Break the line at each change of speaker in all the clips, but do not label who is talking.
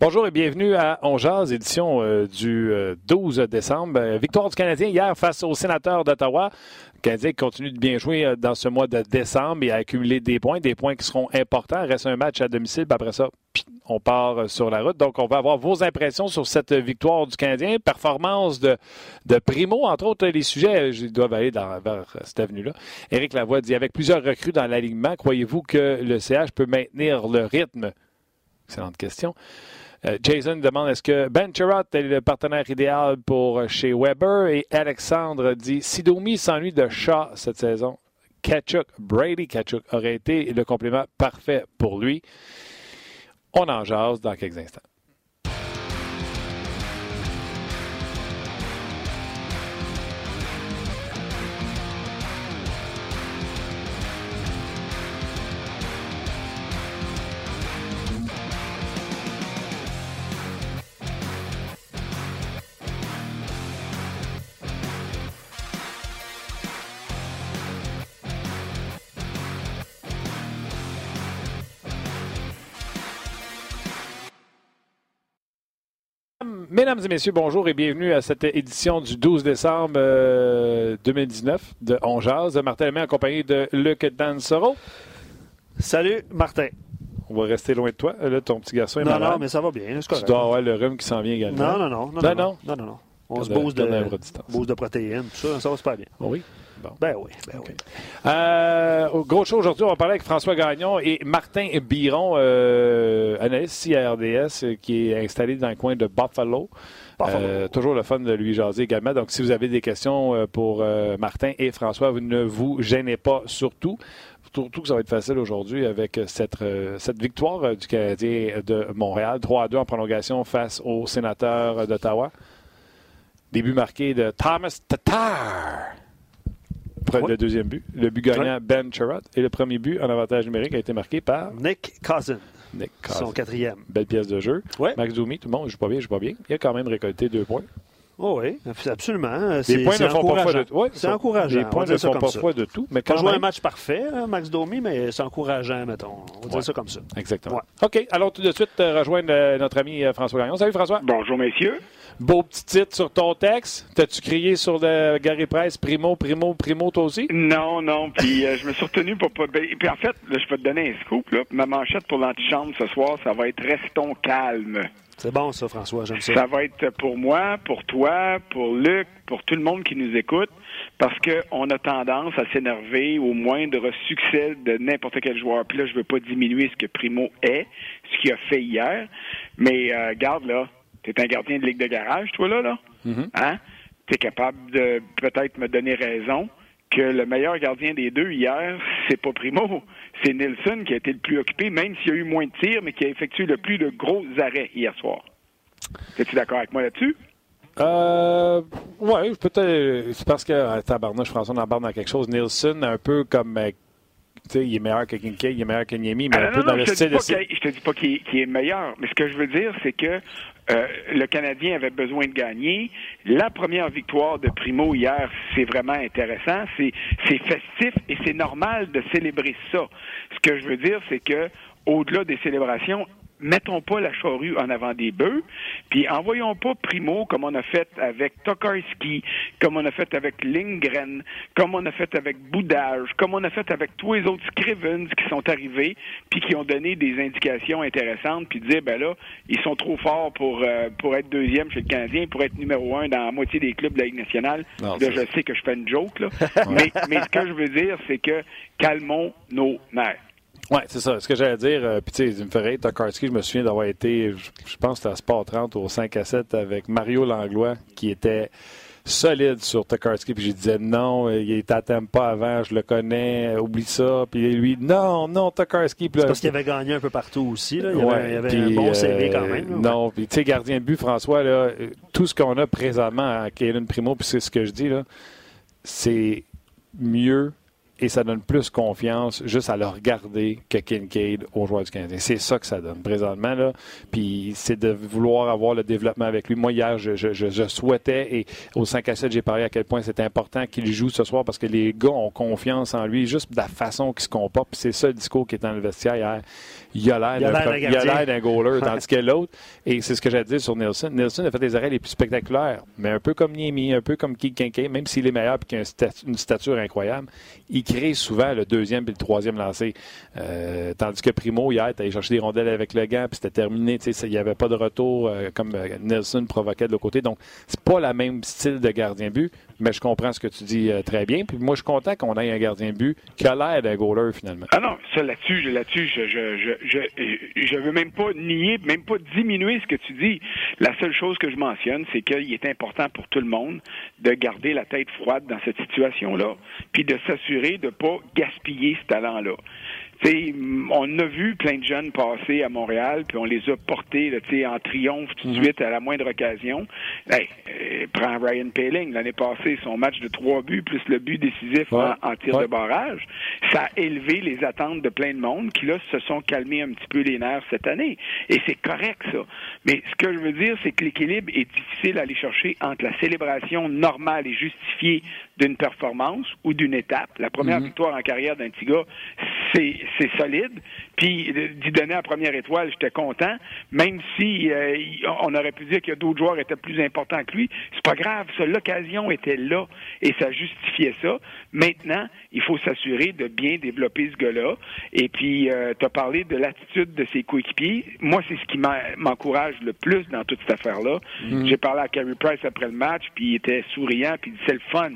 Bonjour et bienvenue à On Jazz, édition euh, du 12 euh, décembre. Euh, victoire du Canadien hier face aux sénateurs d'Ottawa. Le Canadien continue de bien jouer dans ce mois de décembre et a accumulé des points, des points qui seront importants. Reste un match à domicile, après ça, on part sur la route. Donc, on va avoir vos impressions sur cette victoire du Canadien. Performance de, de Primo, entre autres, les sujets, je dois aller dans, vers cette avenue-là. Éric Lavoie dit, avec plusieurs recrues dans l'alignement, croyez-vous que le CH peut maintenir le rythme? Excellente question. Euh, Jason demande est-ce que Ben Chirot est le partenaire idéal pour euh, chez Weber? Et Alexandre dit Sidomi s'ennuie de chat cette saison. Kachuk, Brady Kachuk aurait été le complément parfait pour lui. On en jase dans quelques instants. Mesdames et messieurs, bonjour et bienvenue à cette édition du 12 décembre 2019 euh, de On Jazz. Martin Lemay accompagné de Luc Dansoro.
Salut, Martin.
On va rester loin de toi. Là, ton petit garçon est
non,
malade.
Non, mais ça va bien.
Tu dois avoir le rhume qui s'en vient également.
Non, non, non. Non, non, non. non, On se booste de, de, de protéines, tout ça. Ça va super bien.
Oui.
Ben oui, ben oui.
Euh, gros show aujourd'hui, on va parler avec François Gagnon et Martin Biron, euh, analyste CRDS, euh, qui est installé dans le coin de Buffalo. Euh, toujours le fun de lui jaser également. Donc, si vous avez des questions euh, pour Martin et François, vous ne vous gênez pas surtout. Surtout que ça va être facile aujourd'hui avec cette, cette victoire du Canadien de Montréal. 3 à 2 en prolongation face aux sénateurs d'Ottawa. Début marqué de Thomas Tatar le deuxième but. Le but gagnant, Ben Chirot. Et le premier but en avantage numérique a été marqué par
Nick Cousin.
Nick
Cousin. Son quatrième.
Belle pièce de jeu. Max Doumi, tout le monde, je joue pas bien, je joue pas bien. Il a quand même récolté deux points.
Oh oui, absolument.
Les points ne font pas de
ouais, C'est encourageant.
Les points ne font pas foi de tout. Mais quand
joue un match parfait, hein, Max Domi, mais c'est encourageant, mettons. On va dire ça comme ça.
Exactement. OK, allons tout de suite euh, rejoindre euh, notre ami euh, François Gagnon. Salut François.
Bonjour messieurs.
Beau petit titre sur ton texte. T'as-tu crié sur le Gary Price, Primo, Primo, Primo, toi aussi?
Non, non. Puis je me suis retenu pour pas. Ben, puis en fait, je peux te donner un scoop. Là. Ma manchette pour l'antichambre ce soir, ça va être Restons calmes.
C'est bon, ça, François, j'aime ça.
Ça va être pour moi, pour toi, pour Luc, pour tout le monde qui nous écoute, parce qu'on a tendance à s'énerver au moindre succès de n'importe quel joueur. Puis là, je ne veux pas diminuer ce que Primo est, ce qu'il a fait hier, mais euh, garde là, tu es un gardien de ligue de garage, toi là, là. Mm-hmm. Hein? Tu es capable de peut-être me donner raison que le meilleur gardien des deux hier, c'est pas Primo, c'est Nilsson qui a été le plus occupé, même s'il y a eu moins de tirs, mais qui a effectué le plus de gros arrêts hier soir. Es-tu d'accord avec moi là-dessus?
Euh, ouais, peut-être. C'est parce que, tabarnouche, François, on embarque dans quelque chose. Nielsen, un peu comme. Euh, tu sais, il est meilleur que Kincaid, il est meilleur que Niemi, mais ah, un peu dans le style.
de... je te dis pas qu'il est meilleur, mais ce que je veux dire, c'est que euh, le Canadien avait besoin de gagner. La première victoire de Primo hier, c'est vraiment intéressant. C'est, festif et c'est normal de célébrer ça. Ce que je veux dire, c'est que au-delà des célébrations, mettons pas la charrue en avant des bœufs, puis envoyons pas Primo comme on a fait avec Tokarski, comme on a fait avec Lindgren, comme on a fait avec Boudage, comme on a fait avec tous les autres Scrivens qui sont arrivés, puis qui ont donné des indications intéressantes, puis dire, ben là, ils sont trop forts pour, euh, pour être deuxième chez le Canadien, pour être numéro un dans la moitié des clubs de la Ligue nationale. là, je sais que je fais une joke, là. mais, mais ce que je veux dire, c'est que calmons nos mères.
Oui, c'est ça. Ce que j'allais dire, euh, puis tu sais, il me ferait Tokarski, je me souviens d'avoir été, je, pense que à Sport 30 au 5 à 7 avec Mario Langlois, qui était solide sur Tokarski, puis je disais non, euh, il t'attend pas avant, je le connais, oublie ça. Puis lui, non, non, Tokarski.
C'est parce qu'il avait gagné un peu partout aussi, là. Il, avait, avait un bon CV quand même.
non, puis tu sais, gardien de but, François, là, tout ce qu'on a présentement à Kaylin Primo, puis c'est ce que je dis, là, c'est mieux et ça donne plus confiance juste à le regarder que Kincaid aux joueurs du Canadien. C'est ça que ça donne présentement. Là. Puis c'est de vouloir avoir le développement avec lui. Moi, hier, je, je, souhaitais, et au 5 à 7, j'ai parlé à quel point c'est important qu'il joue ce soir parce que les gars ont confiance en lui, juste de la façon qu'il se comporte. C'est ça le discours qui est dans le vestiaire hier. Il a l'air d'un goaler, tandis que l'autre, et c'est ce que j'ai dit sur Nielsen, Nielsen a fait des arrêts les plus spectaculaires, mais un peu comme Niemi, un peu comme Kincaid, même s'il est meilleur et qu'il a une stature incroyable, il crée souvent le deuxième et le troisième lancé. Euh, tandis que Primo, hier, allé chercher des rondelles avec le gant, puis c'était terminé. Il n'y avait pas de retour euh, comme euh, Nelson provoquait de l'autre côté. Donc, c'est pas le même style de gardien-but, mais je comprends ce que tu dis très bien. Puis moi, je suis content qu'on ait un gardien-but qui a l'air d'un goaler, finalement.
Ah non, ça là-dessus, là-dessus, je, je, je, je, veux même pas nier, même pas diminuer ce que tu dis. La seule chose que je mentionne, c'est qu'il est important pour tout le monde de garder la tête froide dans cette situation-là, puis de s'assurer de pas gaspiller ce talent-là on a vu plein de jeunes passer à Montréal, puis on les a portés là, en triomphe tout de mhm. suite à la moindre occasion. Hey, euh, prends Ryan Paling l'année passée, son match de trois buts plus le but décisif en, tir de barrage, ça a élevé les attentes de plein de monde qui là se sont calmés un petit peu les nerfs cette année. Et c'est correct ça. Mais ce que je veux dire, c'est que l'équilibre est difficile à aller chercher entre la célébration normale et justifiée d'une performance ou d'une étape. La première mhm. victoire en carrière d'un petit gars, c'est solide. Puis d'y donner la première étoile, j'étais content, même si euh, on aurait pu dire que d'autres joueurs étaient plus importants que lui. C'est pas grave. L'occasion était là et ça justifiait ça. Maintenant, il faut s'assurer de bien développer ce gars-là. Et puis, euh, tu as parlé de l'attitude de ses coéquipiers. Moi, c'est ce qui m'encourage le plus dans toute cette affaire-là. Mm-hmm. J'ai parlé à Carey Price après le match, puis il était souriant, puis il c'est le fun.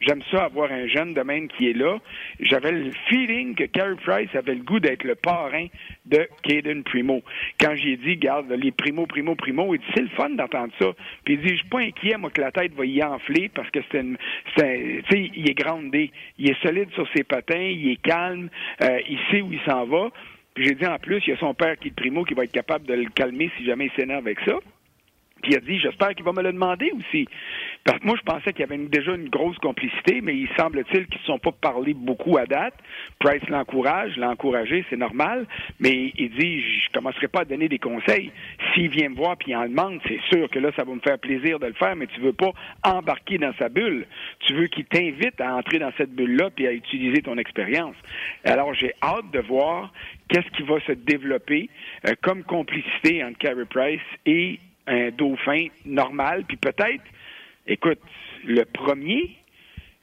J'aime ça avoir un jeune de même qui est là. J'avais le feeling que Carey Price avait le goût d'être le parrain de Caden Primo. Quand j'ai dit, garde, les Primo, Primo, Primo, il dit, c'est le fun d'entendre ça. Puis il dit, je suis pas inquiet, moi, que la tête va y enfler parce que c'est une, tu sais, il est grandé. Il est solide sur ses patins, il est calme, euh, il sait où il s'en va. Puis j'ai dit, en plus, il y a son père qui est Primo qui va être capable de le calmer si jamais il s'énerve avec ça. Il a dit, j'espère qu'il va me le demander aussi. Parce que moi, je pensais qu'il y avait déjà une grosse complicité, mais il semble-t-il qu'ils ne se sont pas parlé beaucoup à date. Price l'encourage, l'a encouragé, c'est normal, mais il dit, je commencerai pas à donner des conseils. S'il vient me voir puis il en demande, c'est sûr que là, ça va me faire plaisir de le faire, mais tu veux pas embarquer dans sa bulle. Tu veux qu'il t'invite à entrer dans cette bulle-là puis à utiliser ton expérience. Alors, j'ai hâte de voir qu'est-ce qui va se développer euh, comme complicité entre Carey Price et un dauphin normal, puis peut-être, écoute, le premier,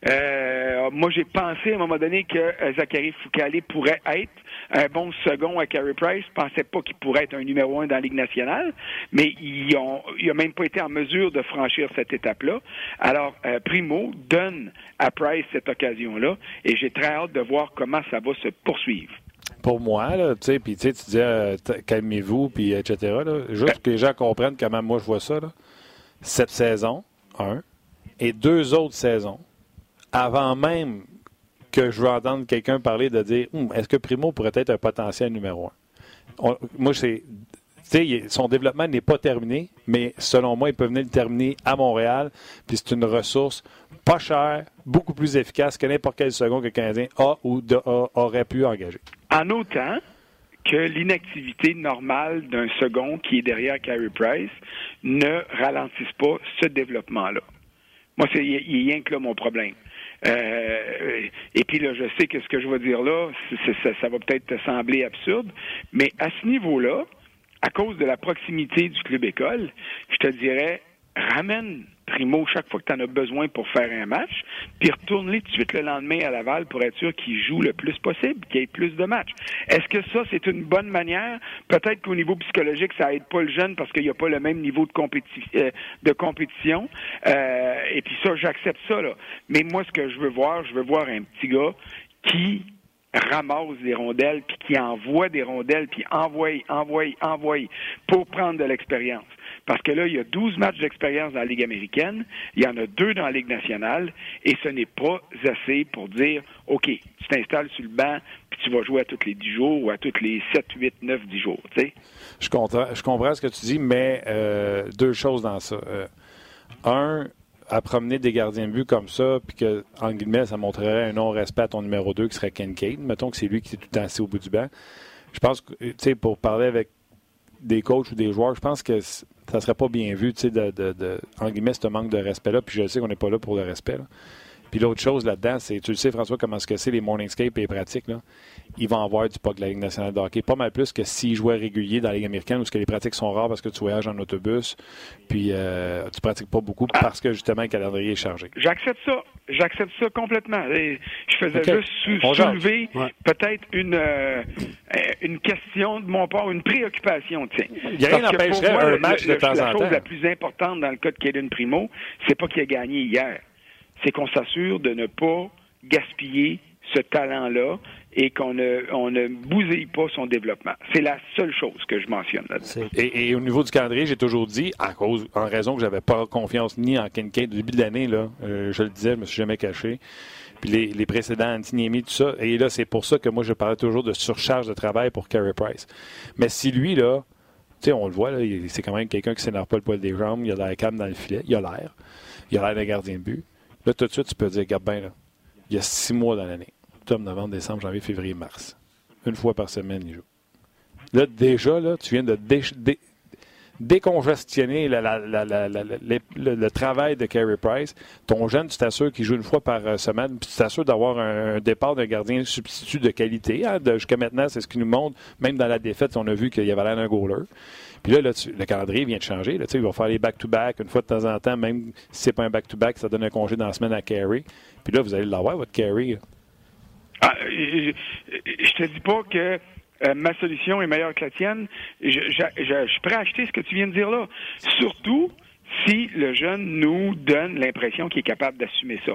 euh, moi, j'ai pensé à un moment donné que Zachary Foucault pourrait être un bon second à Carey Price. Je pensais pas qu'il pourrait être un numéro un dans la Ligue nationale, mais il n'a même pas été en mesure de franchir cette étape-là. Alors, euh, Primo donne à Price cette occasion-là, et j'ai très hâte de voir comment ça va se poursuivre
pour moi, là, tu sais, puis tu dis euh, calmez-vous, puis etc. juste que les gens comprennent comment moi je vois ça. Cette saison, un, et deux autres saisons, avant même que je veux entendre quelqu'un parler de dire hum, est-ce que Primo pourrait être un potentiel numéro un? moi, c'est. Son développement n'est pas terminé, mais selon moi, il peut venir le terminer à Montréal. Puis c'est une ressource pas chère, beaucoup plus efficace que n'importe quel second que le Canadien a ou aurait pu engager.
En autant que l'inactivité normale d'un second qui est derrière Carey Price ne ralentisse pas ce développement-là. Moi, c'est rien que là mon problème. Euh, et puis là, je sais que ce que je vais dire là, ça, va peut-être te sembler absurde, mais à ce niveau-là, à cause de la proximité du club école, je te dirais, ramène Primo chaque fois que tu en as besoin pour faire un match, puis retourne-les tout de suite le lendemain à Laval pour être sûr qu'il joue le plus possible, qu'il ait plus de matchs. Est-ce que ça, c'est une bonne manière? Peut-être qu'au niveau psychologique, ça aide pas le jeune parce qu'il n'y a pas le même niveau de, euh, de compétition. Euh, et puis ça, j'accepte ça. Là. Mais moi, ce que je veux voir, je veux voir un petit gars qui ramasse des rondelles, puis qui envoie des rondelles, puis envoie, envoie, envoie, pour prendre de l'expérience. Parce que là, il y a 12 matchs d'expérience dans la Ligue américaine, il y en a deux dans la Ligue nationale, et ce n'est pas assez pour dire, OK, tu t'installes sur le banc, puis tu vas jouer à tous les 10 jours ou à tous les 7, 8, 9, 10 jours.
Je, comprends, je comprends ce que tu dis, mais euh, deux choses dans ça. Euh, un, à promener des gardiens de but comme ça, puis que, en guillemets, ça montrerait un non-respect à ton numéro 2 qui serait Ken Kane. Mettons que c'est lui qui est tout le assis au bout du banc. Je pense que, tu sais, pour parler avec des coachs ou des joueurs, je pense que ça serait pas bien vu, tu sais, de, de, en guillemets, ce manque de respect-là. Puis je sais qu'on n'est pas là pour le respect. Puis l'autre chose là-dedans, c'est, tu le sais, François, comment ce que c'est les morningscape et les pratiques, là? Ils vont avoir du puck de la Ligue nationale de hockey. Pas mal plus que s'ils jouaient régulier dans la Ligue américaine où que les pratiques sont rares parce que tu voyages en autobus, puis euh, tu pratiques pas beaucoup parce que justement le calendrier est chargé.
J'accepte ça. J'accepte ça complètement. je faisais juste soulever peut-être une, euh, une question de mon part, une préoccupation. Tiens.
Il y a rien n'empêcherait un match de temps en temps.
La chose la plus importante dans le cas de Kaden Primo, c'est pas qu'il a gagné hier. C'est qu'on s'assure de ne pas gaspiller ce talent-là et qu'on ne, on ne bousille pas son développement. C'est la seule chose que je mentionne là-dessus.
Et, au niveau du calendrier, j'ai toujours dit, à cause, en raison que j'avais pas confiance ni en Kincaid au début de l'année, là, euh, je le disais, je me suis jamais caché. Puis les, précédents, Antiniemi, tout ça. Et là, c'est pour ça que moi, je parlais toujours de surcharge de travail pour Carey Price. Mais si lui, là, tu sais, on le voit, là, c'est quand même quelqu'un qui s'énerve pas le poil des jambes, il a l'air calme dans le filet, il a l'air. Il a l'air d'un gardien de but. Là, tout de suite, tu peux dire, regarde bien, là, il y a six mois dans l'année octobre, novembre, décembre, janvier, février, mars. Une fois par semaine, il joue. Là, déjà, là, tu viens de décongestionner le, travail de Carey Price. Ton jeune, tu t'assures qu'il joue une fois par euh, semaine, puis tu t'assures d'avoir un, départ d'un gardien substitut de qualité. Hein, jusqu'à maintenant, c'est ce qui nous montre. Même dans la défaite, on a vu qu'il y avait l'air d'un goaler. Puis là, le calendrier vient de changer. Là, il va faire les back-to-back une fois de temps en temps, même si c'est pas un back-to-back, ça donne un congé dans la semaine à Carey. Puis là, vous allez l'avoir, votre Carey.
Ah, je, je te dis pas que euh, ma solution est meilleure que la tienne. Je, je, suis prêt à acheter ce que tu viens de dire là. Surtout si le jeune nous donne l'impression qu'il est capable d'assumer ça.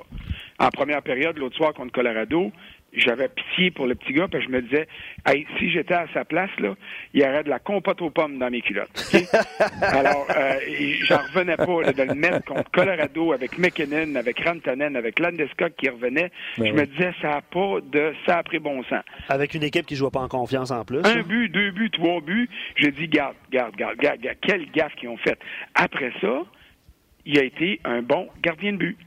En première période, l'autre soir contre Colorado, j'avais pitié pour le petit gars, que je me disais, hey, si j'étais à sa place, là, il y aurait de la compote aux pommes dans mes culottes. Alors, euh, j'en revenais pas de le mettre contre Colorado avec McKinnon, avec Rantanen, avec Landeskog qui revenait. Ben je me disais, ça a pas de ça a pris bon sens.
Avec une équipe qui joue pas en confiance en plus.
Un but, deux buts, trois buts. J'ai dit, garde, garde, garde, garde, garde, quelle gaffe qu'ils ont fait. Après ça, il a été un bon gardien de but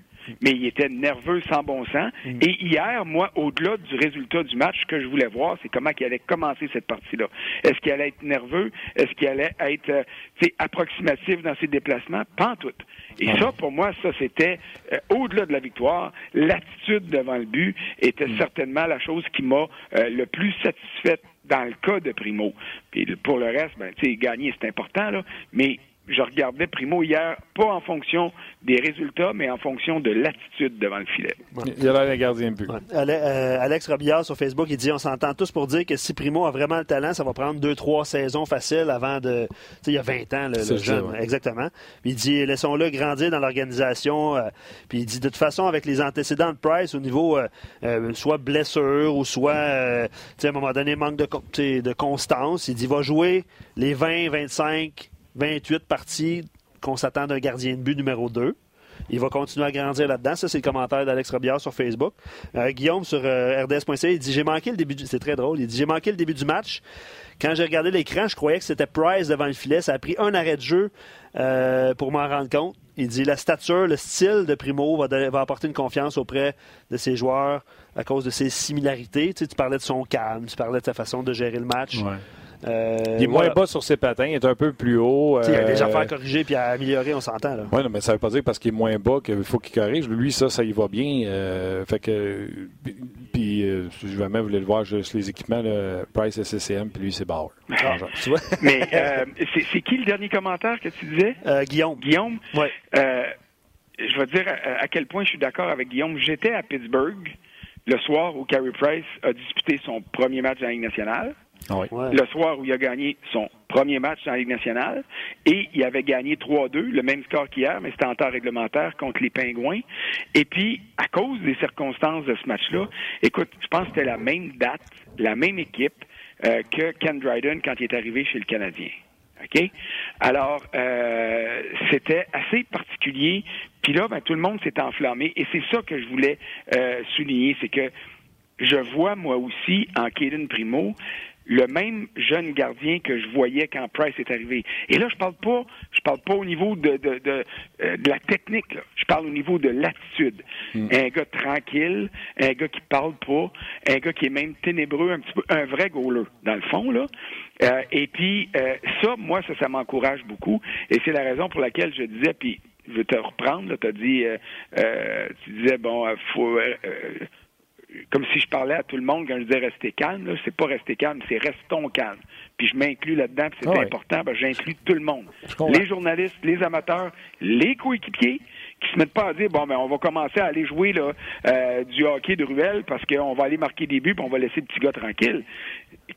mais il était nerveux sans bon sens. Mm. Et hier, moi, au-delà du résultat du match, ce que je voulais voir, c'est comment il allait commencer cette partie-là. Est-ce qu'il allait être nerveux? Est-ce qu'il allait être euh, approximatif dans ses déplacements? Pas en tout. Et ça, pour moi, ça, c'était euh, au-delà de la victoire. L'attitude devant le but était mm. certainement la chose qui m'a euh, le plus satisfaite dans le cas de Primo. Puis pour le reste, ben, tu sais, gagner, c'est important, là, mais je regardais Primo hier, pas en fonction des résultats, mais en fonction de l'attitude devant le filet.
Il a l'air gardien but.
Euh, Alex Robillard sur Facebook, il dit on s'entend tous pour dire que si Primo a vraiment le talent, ça va prendre deux, trois saisons faciles avant de. Tu sais, il y a 20 ans, le, jeune. Exactement. il dit laissons-le grandir dans l'organisation. Euh, puis il dit de toute façon, avec les antécédents de Price au niveau euh, soit blessure ou soit, à un moment donné, manque de, de constance, il dit va jouer les 20, 25 28 parties qu'on s'attend d'un gardien de but numéro 2. Il va continuer à grandir là-dedans. Ça, c'est le commentaire d'Alex Robillard sur Facebook. Euh, Guillaume sur euh, RDS.ca, il dit J'ai manqué le début du... C'est très drôle. Il dit J'ai manqué le début du match. Quand j'ai regardé l'écran, je croyais que c'était Price devant le filet. Ça a pris un arrêt de jeu euh, pour m'en rendre compte. Il dit La stature, le style de Primo va, apporter une confiance auprès de ses joueurs à cause de ses similarités. Tu parlais de son calme, tu parlais de sa façon de gérer le match.
Euh, il est moins bas sur ses patins, il est un peu plus haut.
Il y a des euh, affaires à corriger puis à améliorer, on s'entend.
Oui, mais ça ne veut pas dire parce qu'il est moins bas qu'il faut qu'il corrige. Lui, ça, ça y va bien. Euh, fait que, puis, si je jamais voulais le voir juste les équipements, Price SCCM, puis lui, c'est Bauer.
Ah, mais c'est qui le dernier commentaire que tu disais?
Guillaume.
Guillaume?
Oui.
je vais te dire à, quel point je suis d'accord avec Guillaume. J'étais à Pittsburgh le soir où Carey Price a disputé son premier match la Ligue nationale.
Ah
le soir où il a gagné son premier match dans la Ligue nationale et il avait gagné 3-2, le même score qu'hier, mais c'était en temps réglementaire contre les Pingouins. Et puis, à cause des circonstances de ce match-là, écoute, je pense que c'était la même date, la même équipe euh, que Ken Dryden quand il est arrivé chez le Canadien. OK? Alors, euh, c'était assez particulier. Puis là, ben, tout le monde s'est enflammé. Et c'est ça que je voulais euh, souligner, c'est que je vois moi aussi en Kaden Primo le même jeune gardien que je voyais quand Price est arrivé. Et là, je parle pas, je parle pas au niveau de, de, de, euh, la technique, je parle au niveau de l'attitude. Hmm. Un gars tranquille, un gars qui parle pas, un gars qui est même ténébreux, un petit peu, un vrai goaler, dans le fond, là. Euh, et puis, euh, ça, moi, ça, ça m'encourage beaucoup. Et c'est la raison pour laquelle je disais, puis je veux te reprendre. Tu as dit, euh, euh, tu disais, bon, faut, comme si je parlais à tout le monde quand je disais rester calme. C'est pas rester calme, c'est restons calme. Puis je m'inclus là-dedans, puis c'est ah important, ben, j'inclus tout le monde. Les journalistes, les amateurs, les coéquipiers, qui se mettent pas à dire bon ben on va commencer à aller jouer là euh, du hockey de ruelle parce qu'on va aller marquer des buts puis on va laisser le petit gars tranquille.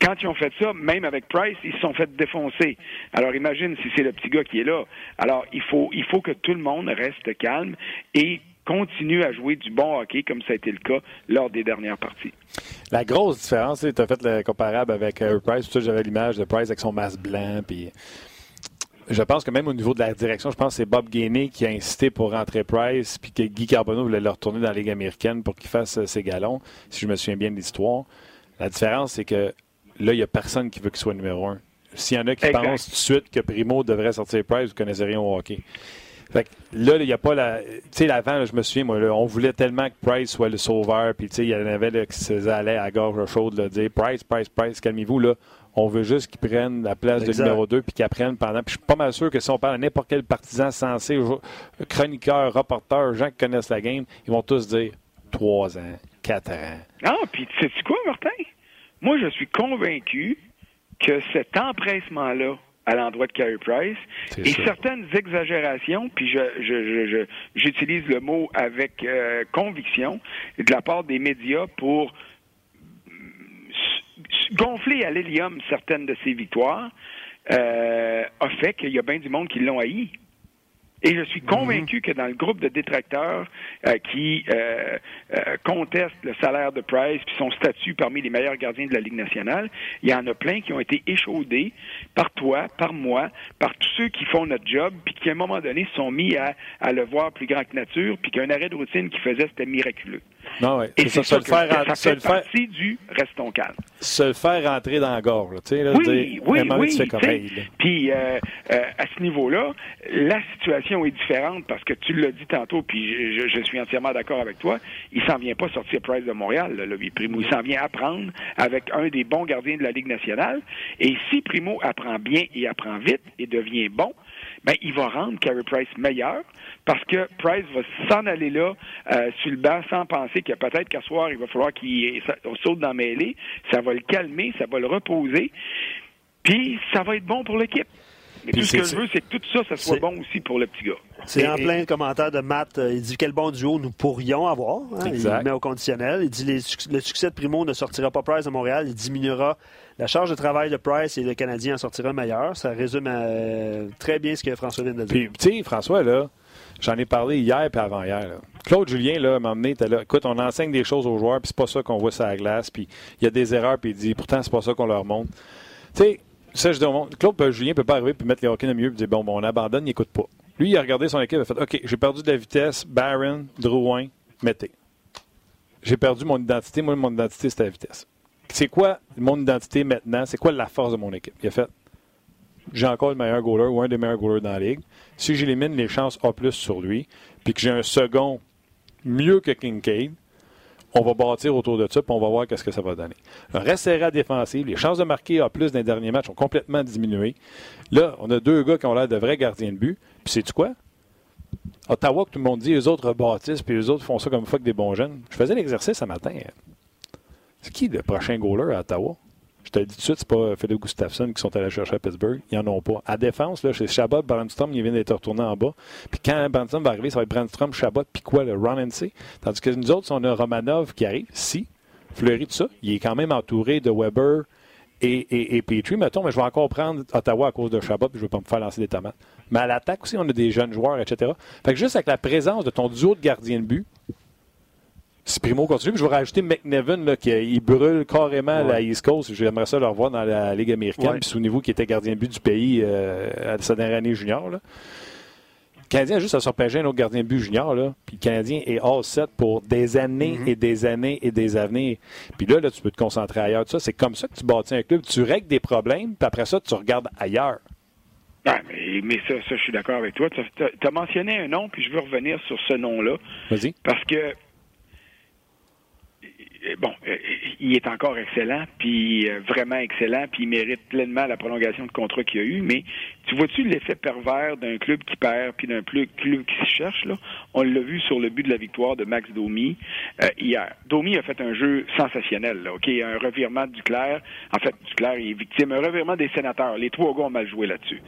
Quand ils ont fait ça, même avec Price, ils se sont fait défoncer. Alors imagine si c'est le petit gars qui est là. Alors il faut il faut que tout le monde reste calme et continue à jouer du bon hockey comme ça a été le cas lors des dernières parties.
La grosse différence, tu as fait le comparable avec euh, Price, j'avais l'image de Price avec son masque blanc puis je pense que même au niveau de la direction, je pense que c'est Bob Gainey qui a incité pour rentrer Price, puis que Guy Carbonneau voulait le retourner dans la Ligue américaine pour qu'il fasse euh, ses galons, si je me souviens bien de l'histoire. La différence, c'est que là, il n'y a personne qui veut qu'il soit numéro un. S'il y en a qui pensent tout de suite que Primo devrait sortir Price, vous ne connaissez rien au hockey. Fait que là, il n'y a pas la. Tu sais, avant, je me souviens, moi, on voulait tellement que Price soit le sauveur, puis tu sais, il y en avait qui se allaient à gorge chaude, de dire Price, Price, Price, calmez-vous, là. On veut juste qu'ils prennent la place de numéro 2 puis qu'ils apprennent pendant. Puis je suis pas mal sûr que si on parle à n'importe quel partisan censé, chroniqueur, reporter, gens qui connaissent la game, ils vont tous dire 3 ans, 4 ans.
Ah, puis sais quoi, Martin? Moi, je suis convaincu que cet empressement-là à l'endroit de Carey Price et certaines exagérations, puis je, j'utilise le mot avec euh, conviction de la part des médias pour gonfler à l'hélium certaines de ses victoires euh, a fait qu'il y a bien du monde qui l'ont haï. Et je suis convaincu que dans le groupe de détracteurs euh, qui euh, euh, contestent le salaire de Price puis son statut parmi les meilleurs gardiens de la Ligue nationale, il y en a plein qui ont été échaudés par toi, par moi, par tous ceux qui font notre job puis qui à un moment donné se sont mis à, à le voir plus grand que nature puis qu'un arrêt de routine qui faisait c'était miraculeux.
Non, ouais. Et c'est ça, le faire,
ça, fait partie du restons calme.
Se le faire rentrer dans la gorge, tu sais, là,
oui, dire, oui, oui, Puis euh, euh, à ce niveau-là, la situation est différente parce que tu l'as dit tantôt, puis je, je suis entièrement d'accord avec toi. Il s'en vient pas sortir Price de Montréal, là, Primo. Il s'en vient apprendre avec un des bons gardiens de la Ligue nationale. Et si Primo apprend bien et apprend vite et devient bon, ben, il va rendre Carey Price meilleur parce que Price va s'en aller là euh, sur le banc sans penser que peut-être qu'à soir, il va falloir qu'il saute dans mêlée. Ça va le calmer, ça va le reposer. Puis, ça va être bon pour l'équipe. Mais tout ce que je veux, c'est que tout ça, ça soit bon aussi pour le petit gars.
C'est en plein de commentaires de Matt. Euh, il dit quel bon duo nous pourrions avoir. Hein? Il met au conditionnel. Il dit le succès de Primo ne sortira pas Price à Montréal. Il diminuera la charge de travail de Price et le Canadien en sortira meilleur. Ça résume euh, très bien ce que François vient de dire.
Puis, tu sais, François, là, j'en ai parlé hier et avant-hier. Claude Julien, là, m'a emmené, là. Écoute, on enseigne des choses aux joueurs, puis c'est pas ça qu'on voit sur la glace, puis il y a des erreurs, puis il dit, pourtant, c'est pas ça qu'on leur montre. Tu sais, ça, je dis Claude Julien peut pas arriver puis mettre les hockey le milieu et dire, bon, bon, on abandonne, il écoute pas. Lui, il a regardé son équipe, il a fait, OK, j'ai perdu de la vitesse, Barron, Drouin, mettez. J'ai perdu mon identité. Moi, mon identité, c'est la vitesse c'est quoi mon identité maintenant? C'est quoi la force de mon équipe? Il a fait j'ai encore le meilleur goaler ou un des meilleurs goalers dans la ligue. Si j'élimine les chances A sur lui, puis que j'ai un second mieux que Kincaid, on va bâtir autour de ça, puis on va voir qu'est-ce que ça va donner. Un reste serré à défensive, les chances de marquer A plus dans les derniers matchs ont complètement diminué. Là, on a deux gars qui ont l'air de vrais gardiens de but. Puis sais-tu quoi? Ottawa, que tout le monde dit, les autres rebâtissent, puis les autres font ça comme que des bons jeunes. Je faisais l'exercice ce matin. C'est qui le prochain goaler à Ottawa? Te le dis tout de suite, c'est pas Philip Gustafsson qui sont allés chercher à Pittsburgh. Ils n'en ont pas. À défense, là, chez Chabot, Brandstrom, il vient d'être retourné en bas. Puis quand Brandstrom va arriver, ça va être Brandstrom, Chabot, puis quoi, le Ron C. Tandis que nous autres, on a Romanov qui arrive, si, Fleury, tout ça, il est quand même entouré de Weber et, et, et Petrie. Mettons, mais je vais encore prendre Ottawa à cause de Chabot, puis je ne vais pas me faire lancer des tomates. Mais à l'attaque aussi, on a des jeunes joueurs, etc. Fait que juste avec la présence de ton duo de gardien de but, si Primo continue, je vais rajouter McNevin, là, qui il brûle carrément la East Coast. J'aimerais ça le revoir dans la Ligue américaine. Puis souvenez-vous qu'il était gardien de but du pays euh, à sa dernière année junior. Là. Le Canadien a juste à se un autre gardien de but junior. Là. Puis le Canadien est all set pour des années mm-hmm. et des années et des années. Puis là, là, tu peux te concentrer ailleurs. C'est comme ça que tu bâtis un club. Tu règles des problèmes, puis après ça, tu regardes ailleurs.
Ah, mais, mais, ça, ça, je suis d'accord avec toi. Tu as, mentionné un nom, puis je veux revenir sur ce nom-là.
Vas-y.
Parce que bon, euh, il est encore excellent, puis euh, vraiment excellent, puis il mérite pleinement la prolongation de contrat qu'il a eu. Mais tu vois-tu l'effet pervers d'un club qui perd, puis d'un club qui se cherche là? On l'a vu sur le but de la victoire de Max Domi hier. Domi a fait un jeu sensationnel. Là, ok, un revirement du clair. En fait, du clair il est victime. Un revirement des sénateurs. Les trois gars ont mal joué là-dessus.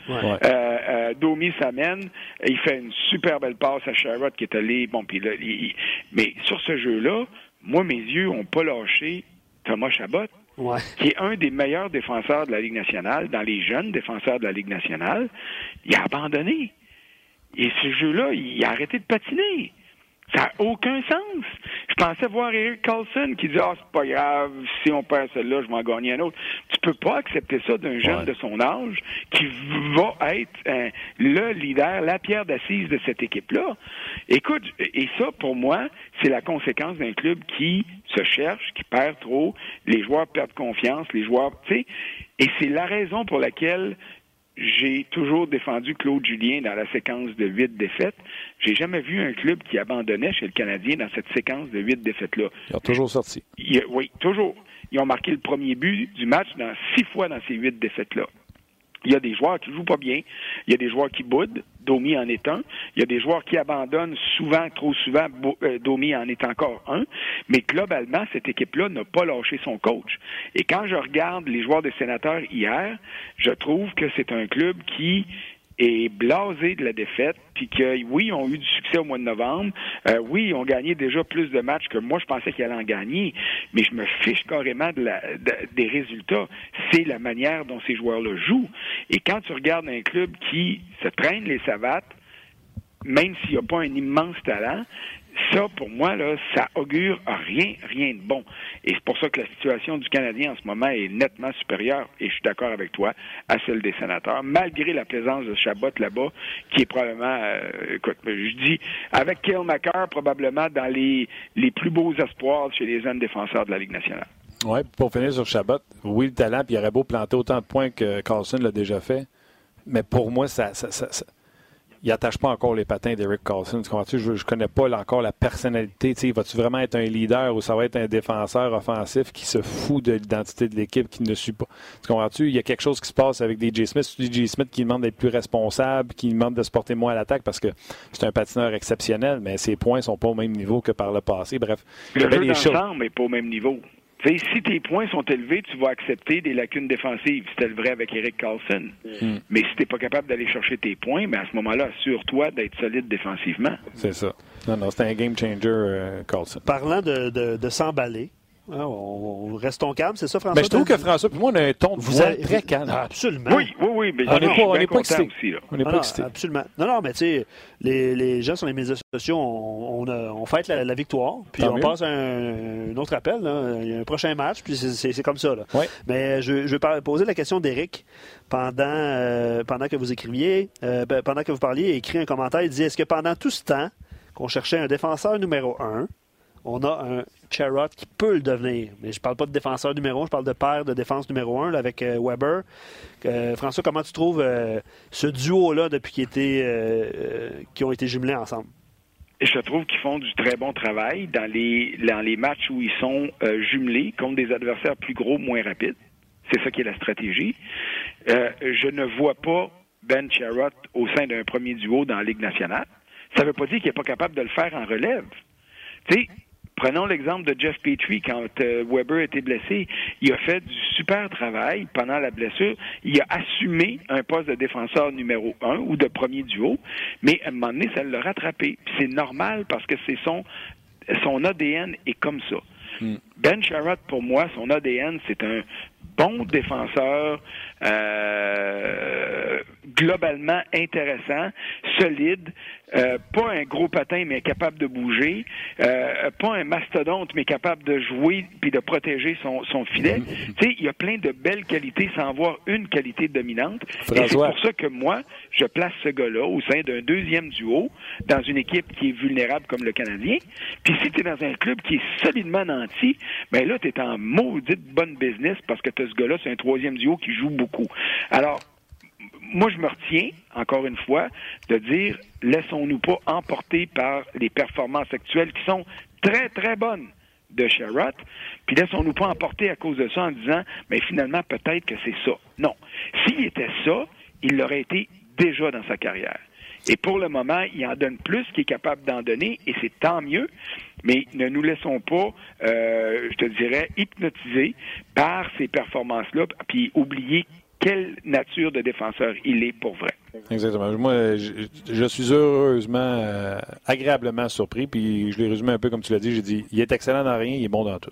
Domi s'amène, il fait une super belle passe à Sherrod qui est allé. Bon, puis là, mais sur ce jeu-là moi, mes yeux n'ont pas lâché Thomas Chabot, qui est un des meilleurs défenseurs de la Ligue nationale, dans les jeunes défenseurs de la Ligue nationale. Il a abandonné. Et ce jeu-là, il a arrêté de patiner. Ça n'a aucun sens. Je pensais voir Eric Carlson qui dit Ah, c'est pas grave, si on perd celle-là, je vais en gagner un autre. Tu peux pas accepter ça d'un jeune de son âge qui va être euh, le leader, la pierre d'assise de cette équipe-là. Écoute, et ça, pour moi, c'est la conséquence d'un club qui se cherche, qui perd trop, les joueurs perdent confiance, les joueurs, tu sais, et c'est la raison pour laquelle j'ai toujours défendu Claude Julien dans la séquence de huit défaites. J'ai jamais vu un club qui abandonnait chez le Canadien dans cette séquence de huit défaites-là.
Ils ont toujours sorti.
oui, toujours. Ils ont marqué le premier but du match dans six fois dans ces huit défaites-là. Il y a des joueurs qui jouent pas bien. Il y a des joueurs qui boudent. Domi en est un. Il y a des joueurs qui abandonnent souvent, trop souvent. Euh, Domi en est encore un. Mais globalement, cette équipe-là n'a pas lâché son coach. Et quand je regarde les joueurs des sénateurs hier, je trouve que c'est un club qui est blasé de la défaite, puis que oui, ils ont eu du succès au mois de novembre, euh, oui, ils ont gagné déjà plus de matchs que moi je pensais qu'ils allaient en gagner, mais je me fiche carrément des résultats. C'est la manière dont ces joueurs-là jouent. Et quand tu regardes un club qui se traîne les savates, même s'il n'y a pas un immense talent, ça, pour moi, là, ça augure rien, rien de bon. Et c'est pour ça que la situation du Canadien en ce moment est nettement supérieure, et je suis d'accord avec toi, à celle des sénateurs, malgré la présence de Chabot là-bas, qui est probablement, euh, écoute, je dis, avec McCarr, probablement dans les, les plus beaux espoirs chez les jeunes défenseurs de la Ligue nationale.
Oui, pour finir sur Chabot, oui, le talent, puis il aurait beau planter autant de points que Carlson l'a déjà fait, mais pour moi, ça, ça, ça il n'attache pas encore les patins d'Eric Carlson. Je ne connais pas encore la personnalité. Va-tu vraiment être un leader ou ça va être un défenseur offensif qui se fout de l'identité de l'équipe, qui ne suit pas? Tu comprends-tu? Il y a quelque chose qui se passe avec DJ Smith. C'est DJ Smith qui demande d'être plus responsable, qui demande de se porter moins à l'attaque parce que c'est un patineur exceptionnel, mais ses points ne sont pas au même niveau que par le passé. Bref,
le jeu d'ensemble n'est pas au même niveau si tes points sont élevés, tu vas accepter des lacunes défensives. C'était le vrai avec Eric Carlson. Hmm. Mais si tu n'es pas capable d'aller chercher tes points, ben à ce moment-là, assure-toi d'être solide défensivement.
C'est ça. Non, non, c'est un game changer, euh, Carlson.
Parlant de, de s'emballer, on, restons calmes, c'est ça, François?
Mais je trouve que François, puis moi, on a un ton de voix très calme.
absolument.
Oui, oui, oui. Mais
on n'est pas, on pas excité. Aussi,
on n'est pas excité. Absolument. Non, non, mais tu sais, les, les, gens sur les médias sociaux, on, on, on fête la, victoire, puis on passe à un, autre appel. Là. Il y a un prochain match, puis c'est comme ça. Là. Mais je, je vais poser la question d'Éric pendant, euh, pendant que vous écriviez, euh, ben, pendant que vous parliez, il a écrit un commentaire. Il dit Est-ce que pendant tout ce temps qu'on cherchait un défenseur numéro un, on a un Charrot qui peut le devenir. Mais je parle pas de défenseur numéro 1, je parle de paire de défense numéro 1 avec euh, Weber. Euh, François, comment tu trouves euh, ce duo-là depuis qu'ils qui ont été jumelés ensemble?
Je trouve qu'ils font du très bon travail dans les, dans les matchs où ils sont jumelés contre des adversaires plus gros, moins rapides. C'est ça qui est la stratégie. je ne vois pas Ben Charrot au sein d'un premier duo dans la Ligue nationale. Ça ne veut pas dire qu'il n'est pas capable de le faire en relève. Tu sais, Prenons l'exemple de Jeff Petrie quand euh, Weber était blessé. Il a fait du super travail pendant la blessure. Il a assumé un poste de défenseur numéro un ou de premier duo, mais à un moment donné, ça l'a rattrapé. C'est normal parce que c'est son son ADN est comme ça. Hmm. Ben Sherrod, pour moi, son ADN, c'est un bon défenseur euh, globalement intéressant, solide, euh, pas un gros patin mais capable de bouger, euh, pas un mastodonte mais capable de jouer puis de protéger son, son filet. Mm-hmm. tu sais, il y a plein de belles qualités sans avoir une qualité dominante. Et c'est pour ça que moi, je place ce gars-là au sein d'un deuxième duo dans une équipe qui est vulnérable comme le Canadien. Puis si tu es dans un club qui est solidement nanti, ben là, tu es en maudite bonne business parce que tu as ce gars-là, c'est un troisième duo qui joue beaucoup. Alors, moi, je me retiens, encore une fois, de dire laissons-nous pas emporter par les performances actuelles qui sont très, très bonnes. de Sherrod, puis laissons-nous pas emporter à cause de ça en disant, mais finalement, peut-être que c'est ça. Non. S'il était ça, il l'aurait été déjà dans sa carrière. Et pour le moment, il en donne plus qu'il est capable d'en donner, et c'est tant mieux. Mais ne nous laissons pas, euh, je te dirais, hypnotiser par ces performances-là, puis oublier quelle nature de défenseur il est pour vrai?
Exactement. Moi, je, suis heureusement, euh, agréablement surpris, puis je l'ai résumé un peu comme tu l'as dit. J'ai dit, il est excellent dans rien, il est bon dans tout.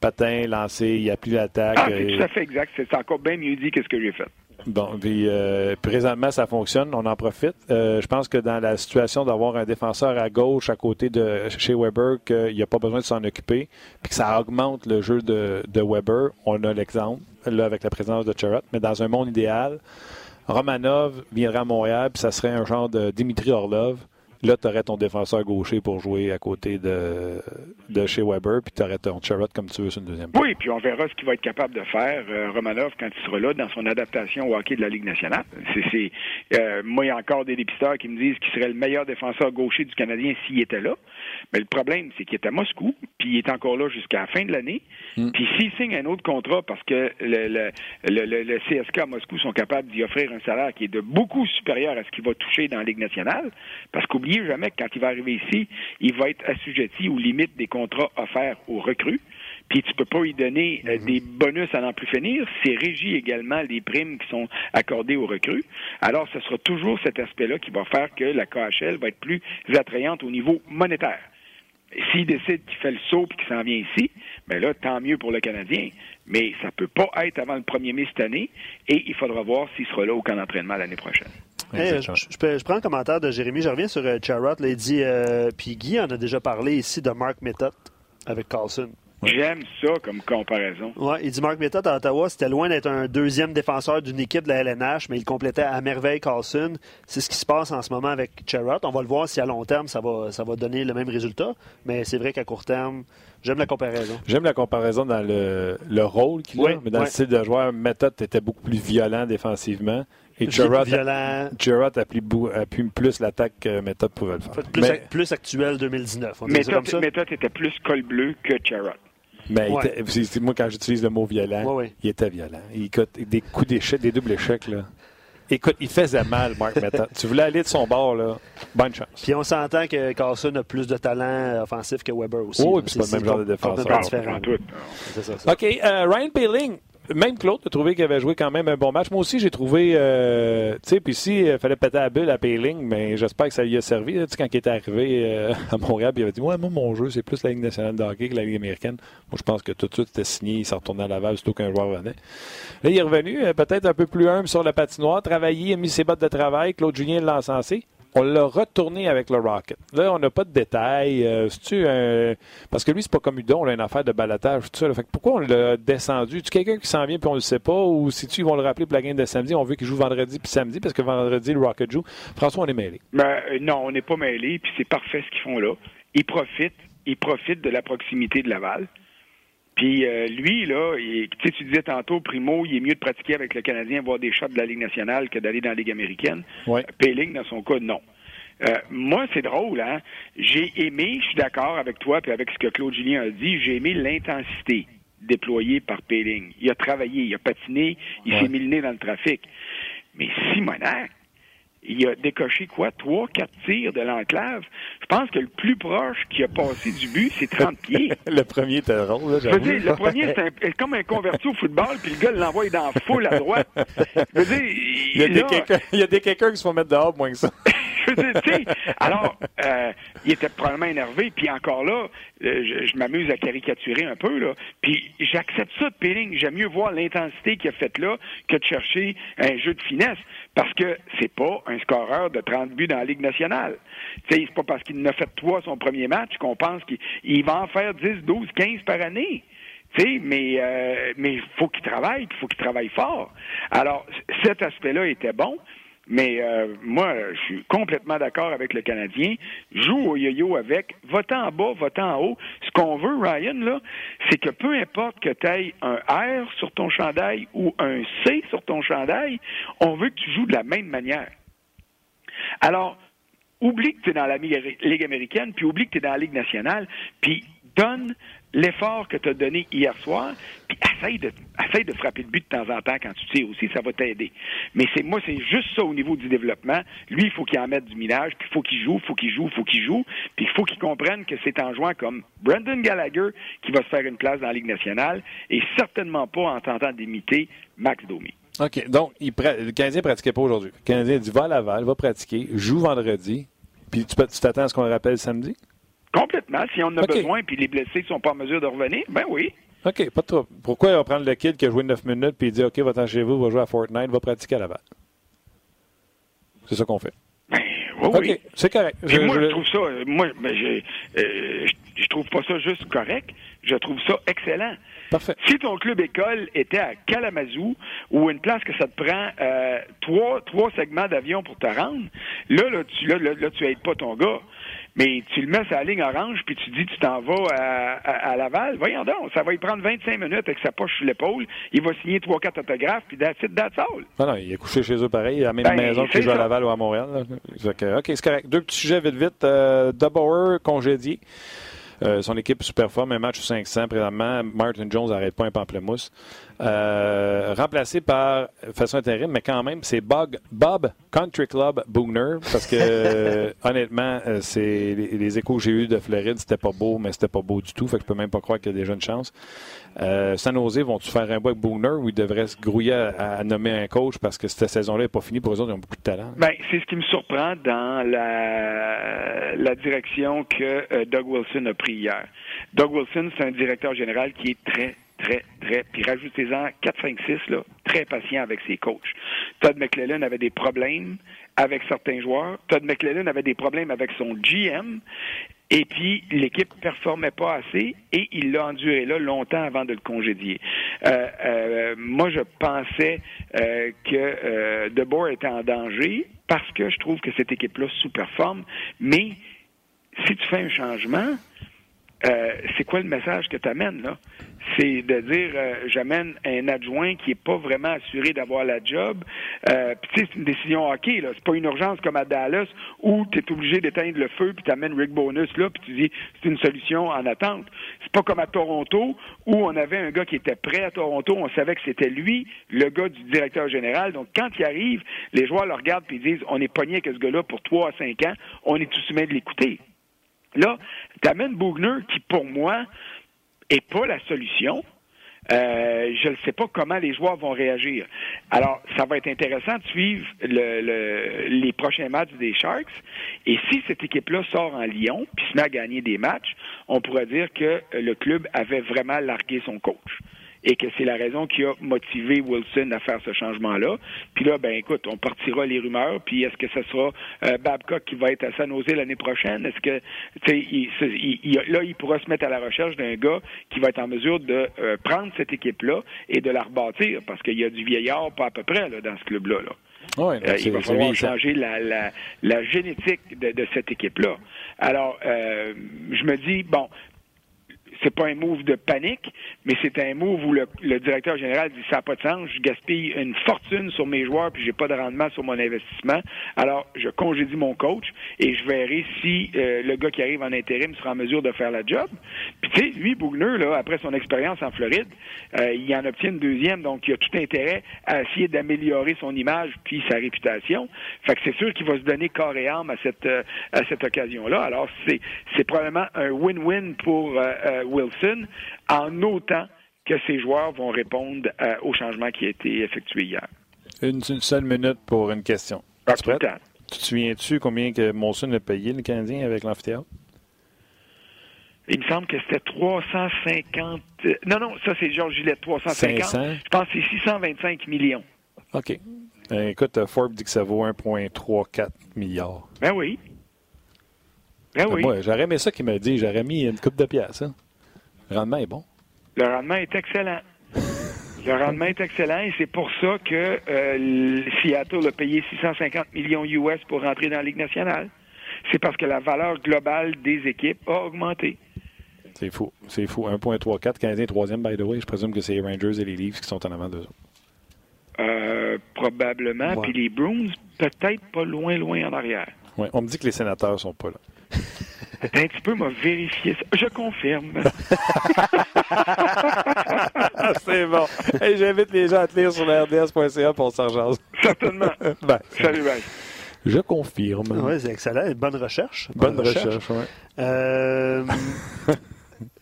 Patin, lancé, il a plus d'attaque.
Ah, c'est tout à fait exact. C'est encore bien mieux dit que ce que j'ai fait.
Bon, puis euh, présentement, ça fonctionne, on en profite. Euh, je pense que dans la situation d'avoir un défenseur à gauche à côté de chez Weber, qu'il n'y a pas besoin de s'en occuper, puis que ça augmente le jeu de, de Weber, on a l'exemple, là, avec la présence de Charrot. Mais dans un monde idéal, Romanov viendrait à Montréal, puis ça serait un genre de Dimitri Orlov. Là, tu aurais ton défenseur gaucher pour jouer à côté de, de chez Weber, puis tu aurais ton Charrot comme tu veux sur une deuxième
Oui, puis on verra ce qu'il va être capable de faire, euh, Romanov, quand il sera là dans son adaptation au hockey de la Ligue nationale. C'est, euh, moi, il y a encore des dépisteurs qui me disent qu'il serait le meilleur défenseur gaucher du Canadien s'il était là. Mais le problème, c'est qu'il est à Moscou, puis il est encore là jusqu'à la fin de l'année. Mm. Puis s'il signe un autre contrat parce que le, le, le, le, CSK à Moscou sont capables d'y offrir un salaire qui est de beaucoup supérieur à ce qu'il va toucher dans la Ligue nationale, parce qu'oubliez jamais que quand il va arriver ici, il va être assujetti aux limites des contrats offerts aux recrues. Puis tu peux pas lui donner euh, mhm. des bonus à n'en plus finir. C'est régi également les primes qui sont accordées aux recrues. Alors, ce sera toujours cet aspect-là qui va faire que la KHL va être plus attrayante au niveau monétaire. S'il décide qu'il fait le saut et qu'il s'en vient ici, ben là, tant mieux pour le Canadien. Mais ça peut pas être avant le 1er mai cette année et il faudra voir s'il sera là au camp d'entraînement l'année prochaine
je, prends un commentaire de Jérémy. Je reviens sur euh, Charrot. il dit, euh, puis Guy en a déjà parlé ici de Mark Method avec Carlson.
J'aime ça comme comparaison.
Ouais, il dit Mark Method à Ottawa, c'était loin d'être un deuxième défenseur d'une équipe de la LNH, mais il complétait à merveille Carlson. C'est ce qui se passe en ce moment avec Charrot. On va le voir si à long terme ça va, ça va donner le même résultat. Mais c'est vrai qu'à court terme, j'aime la comparaison.
J'aime la comparaison dans le, le rôle qu'il a, mais dans le style de joueur, Method était beaucoup plus violent défensivement. Et Gerrard appuie, plus l'attaque que Méthode pouvait le
faire. Plus, actuel 2019.
Méthode était plus col bleu que Gerrard.
Mais moi, quand j'utilise le mot violent, il était violent. Il des coups d'échec, des doubles échecs. Là. Écoute, il faisait mal, Mark Method. tu voulais aller de son bord, là. Bonne chance.
Puis on s'entend que Carlson a plus de talent offensif que Weber aussi.
Oui, puis c'est pas le même genre de défenseur.
Différent.
OK, euh, Ryan Peeling, même Claude a trouvé qu'il avait joué quand même un bon match. Moi aussi, j'ai trouvé. Euh, tu sais, puis si il fallait péter la bulle à Payling, mais j'espère que ça lui a servi. sais, quand il était arrivé euh, à Montréal, il avait dit Ouais, moi, mon jeu, c'est plus la Ligue nationale de hockey que la Ligue américaine. Moi, je pense que tout de suite, c'était signé. Il s'est retourné à Laval, surtout qu'un joueur venait. Là, il est revenu, euh, peut-être un peu plus humble sur la patinoire, travaillé, a mis ses bottes de travail. Claude Julien l'a encensé on l'a retourné avec le Rocket. Là, on n'a pas de détails. Euh, tu Parce que lui, c'est pas comme Udon, on a une affaire de balatage, tout ça. Fait pourquoi on l'a descendu? Tu quelqu'un qui s'en vient puis on le sait pas? Ou si tu ils vont le rappeler pour la game de samedi, on veut qu'il joue vendredi puis samedi parce que vendredi, le Rocket joue. François, on est mêlé.
Ben, euh, non, on n'est pas mêlé, puis c'est parfait ce qu'ils font là. Ils profitent, ils profitent de la proximité de Laval. Puis euh, lui, là, il, tu disais tantôt, Primo, il est mieux de pratiquer avec le Canadien, voir des shots de la Ligue nationale que d'aller dans la Ligue américaine.
Ouais.
Péling, dans son cas, non. Euh, moi, c'est drôle, hein? J'ai aimé, je suis d'accord avec toi puis avec ce que Claude Julien a dit, j'ai aimé l'intensité déployée par Péling. Il a travaillé, il a patiné, il s'est mis le nez dans le trafic. Mais Simonac, il a décoché quoi? Trois, quatre tirs de l'enclave. Je pense que le plus proche qui a passé du but, c'est 30 pieds.
le premier était drôle, là,
je veux dire, Le premier, c'est comme un converti au football, puis le gars l'envoie dans la foule à droite. Je veux dire,
il, y a des il y a des quelqu'un qui se font mettre dehors moins que ça.
je veux dire, tu sais, alors, euh, il était probablement énervé, puis encore là, euh, je, m'amuse à caricaturer un peu, là, puis j'accepte ça de Péling. J'aime mieux voir l'intensité qu'il a faite là que de chercher un jeu de finesse, parce que c'est pas un scoreur de 30 buts dans la Ligue nationale. C'est pas parce qu'il n'a fait trois son premier match qu'on pense qu'il va en faire 10, 12, 15 par année. sais, mais euh, mais faut qu'il travaille, il faut qu'il travaille fort. Alors cet aspect-là était bon. Mais euh, moi, je suis complètement d'accord avec le Canadien. Joue au yo-yo avec, votant en bas, votant en haut. Ce qu'on veut, Ryan, là, c'est que peu importe que tu aies un R sur ton chandail ou un C sur ton chandail, on veut que tu joues de la même manière. Alors, oublie que tu es dans la Ligue américaine, puis oublie que tu es dans la Ligue nationale, puis donne l'effort que tu as donné hier soir, puis essaye de, de frapper le but de temps en temps quand tu tires aussi, ça va t'aider. Mais c'est moi, c'est juste ça au niveau du développement. Lui, il faut qu'il en mette du minage, puis il faut qu'il joue, faut qu'il joue, faut qu'il joue, puis il faut qu'il comprenne que c'est en jouant comme Brendan Gallagher qui va se faire une place dans la Ligue nationale, et certainement pas en tentant d'imiter Max Domi.
OK. Donc, il le Canadien ne pratiquait pas aujourd'hui. Le Canadien dit va à Laval, va pratiquer, joue vendredi, puis tu t'attends à ce qu'on le rappelle samedi?
Complètement. Si on en a besoin puis les blessés ne sont pas en mesure de revenir, ben oui.
OK, pas trop. Pourquoi il va prendre le kid qui a joué 9 minutes puis il dit OK, va-t'en chez vous, va jouer à Fortnite, va pratiquer à Laval? C'est ça qu'on fait.
Ben, oui, OK,
c'est correct.
moi, je... trouve ça, moi, ben, euh, je, je, trouve pas ça juste correct. Je trouve ça excellent.
Parfait.
Si ton club école était à Kalamazoo, ou une place que ça te prend euh, trois, trois segments d'avion pour te rendre, là, là, tu là, là, tu aides pas ton gars. Mais tu le mets sur la ligne orange, puis tu dis tu t'en vas à, à, Laval. Voyons donc, ça va y prendre 25 minutes avec sa poche sur l'épaule. Il va signer trois, quatre autographes, puis that's it, that's all.
Non, non, il est couché chez eux pareil, à la même ben, maison qu'il joue à Laval ou à Montréal. OK, c'est correct. Deux petits sujets vite, vite. Euh, congédié. Euh, son équipe super-forme, un match 500 présentement. Martin Jones n'arrête pas un pamplemousse. Euh, remplacé par, façon intérim, mais quand même, c'est Bob, Bob Country Club Boogner, parce que honnêtement, euh, c'est les, échos que j'ai eus de Floride, c'était pas beau, mais c'était pas beau du tout, fait que je peux même pas croire qu'il y a déjà une chance. Euh, San Jose, vont-tu faire un bois avec Boogner ou ils devraient se grouiller à, nommer un coach parce que cette saison-là n'est pas finie pour eux autres, ils ont beaucoup de talent?
Ben, c'est ce qui me surprend dans la, la direction que Doug Wilson a pris hier. Doug Wilson, c'est un directeur général qui est très, très, très, puis rajoutez-en 4, 5, 6, là, très patient avec ses coachs. Todd McClellan avait des problèmes avec certains joueurs. Todd McClellan avait des problèmes avec son GM. Et puis, l'équipe performait pas assez et il l'a enduré là longtemps avant de le congédier. Euh, euh, moi, je pensais euh, que euh, DeBoer était en danger parce que je trouve que cette équipe-là sous-performe. Mais si tu fais un changement, euh, c'est quoi le message que tu amènes là? C'est de dire euh, j'amène un adjoint qui est pas vraiment assuré d'avoir la job. Euh, puis tu sais, c'est une décision hockey, là. C'est pas une urgence comme à Dallas où tu es obligé d'éteindre le feu puis tu amènes Rick Bonus là, puis tu dis c'est une solution en attente. C'est pas comme à Toronto où on avait un gars qui était prêt à Toronto, on savait que c'était lui, le gars du directeur général. Donc quand il arrive, les joueurs le regardent puis disent on est pogné avec ce gars-là pour trois à cinq ans, on est tous humains de l'écouter. Là, tu amènes Bougner qui, pour moi, est pas la solution. Euh, je ne sais pas comment les joueurs vont réagir. Alors, ça va être intéressant de suivre le, les prochains matchs des Sharks. Et si cette équipe-là sort en Lyon, puis se met à gagner des matchs, on pourrait dire que le club avait vraiment largué son coach et que c'est la raison qui a motivé Wilson à faire ce changement-là. Puis là, ben écoute, on partira les rumeurs, puis est-ce que ce sera euh, Babcock qui va être à San Jose l'année prochaine? Est-ce que, tu sais, là, il pourra se mettre à la recherche d'un gars qui va être en mesure de euh, prendre cette équipe-là et de la rebâtir, parce qu'il y a du vieillard pas à peu près là, dans ce club-là. Là.
euh,
il va falloir changer la, la, la génétique de, de cette équipe-là. Alors, euh, je me dis, bon, c'est pas un move de panique, mais c'est un move où le, directeur général dit ça n'a pas de sens, je gaspille une fortune sur mes joueurs puis j'ai pas de rendement sur mon investissement. Alors, je congédie mon coach et je verrai si euh, le gars qui arrive en intérim sera en mesure de faire la job. Puis tu sais, lui, Bougner, là, après son expérience en Floride, euh, il en obtient une deuxième, donc il a tout intérêt à essayer d'améliorer son image puis sa réputation. Fait que c'est sûr qu'il va se donner corps et âme à cette euh, à cette occasion-là. Alors c'est c'est probablement un win-win pour Wilson, en autant que ses joueurs vont répondre euh, au changement qui a été effectué hier.
Une, seule minute pour une question.
Ah,
tu te souviens-tu combien que Molson a payé le Canadien avec l'amphithéâtre?
Il me semble que c'était 350. Non, non, ça c'est Georges Gillette, 350. Je pense que c'est 625 millions.
OK. Ben, écoute, Forbes dit que ça vaut 1,34 milliard.
Ben oui. Ben, ben oui.
Moi, j'aurais aimé ça qu'il m'a dit. J'aurais mis une coupe de pièces. Hein? Le rendement est bon.
Le rendement est excellent. Le rendement est excellent et c'est pour ça que euh, Seattle a payé 650 millions US pour rentrer dans la Ligue nationale. C'est parce que la valeur globale des équipes a augmenté.
C'est fou. C'est fou. 1.34, Canadien troisième, by the way. Je présume que c'est les Rangers et les Leafs qui sont en avant d'eux
euh, probablement. Puis les Bruins, peut-être pas loin, loin en arrière.
Ouais. On me dit que les sénateurs sont pas là.
un petit peu, m'a vérifié ça. Je confirme.
C'est bon. J'invite les gens à te lire sur rds.ca pour s'en
Certainement. ben, Salut, bye.
Je confirme.
Oui, c'est excellent. Bonne recherche.
Bonne, recherche, oui.
Euh,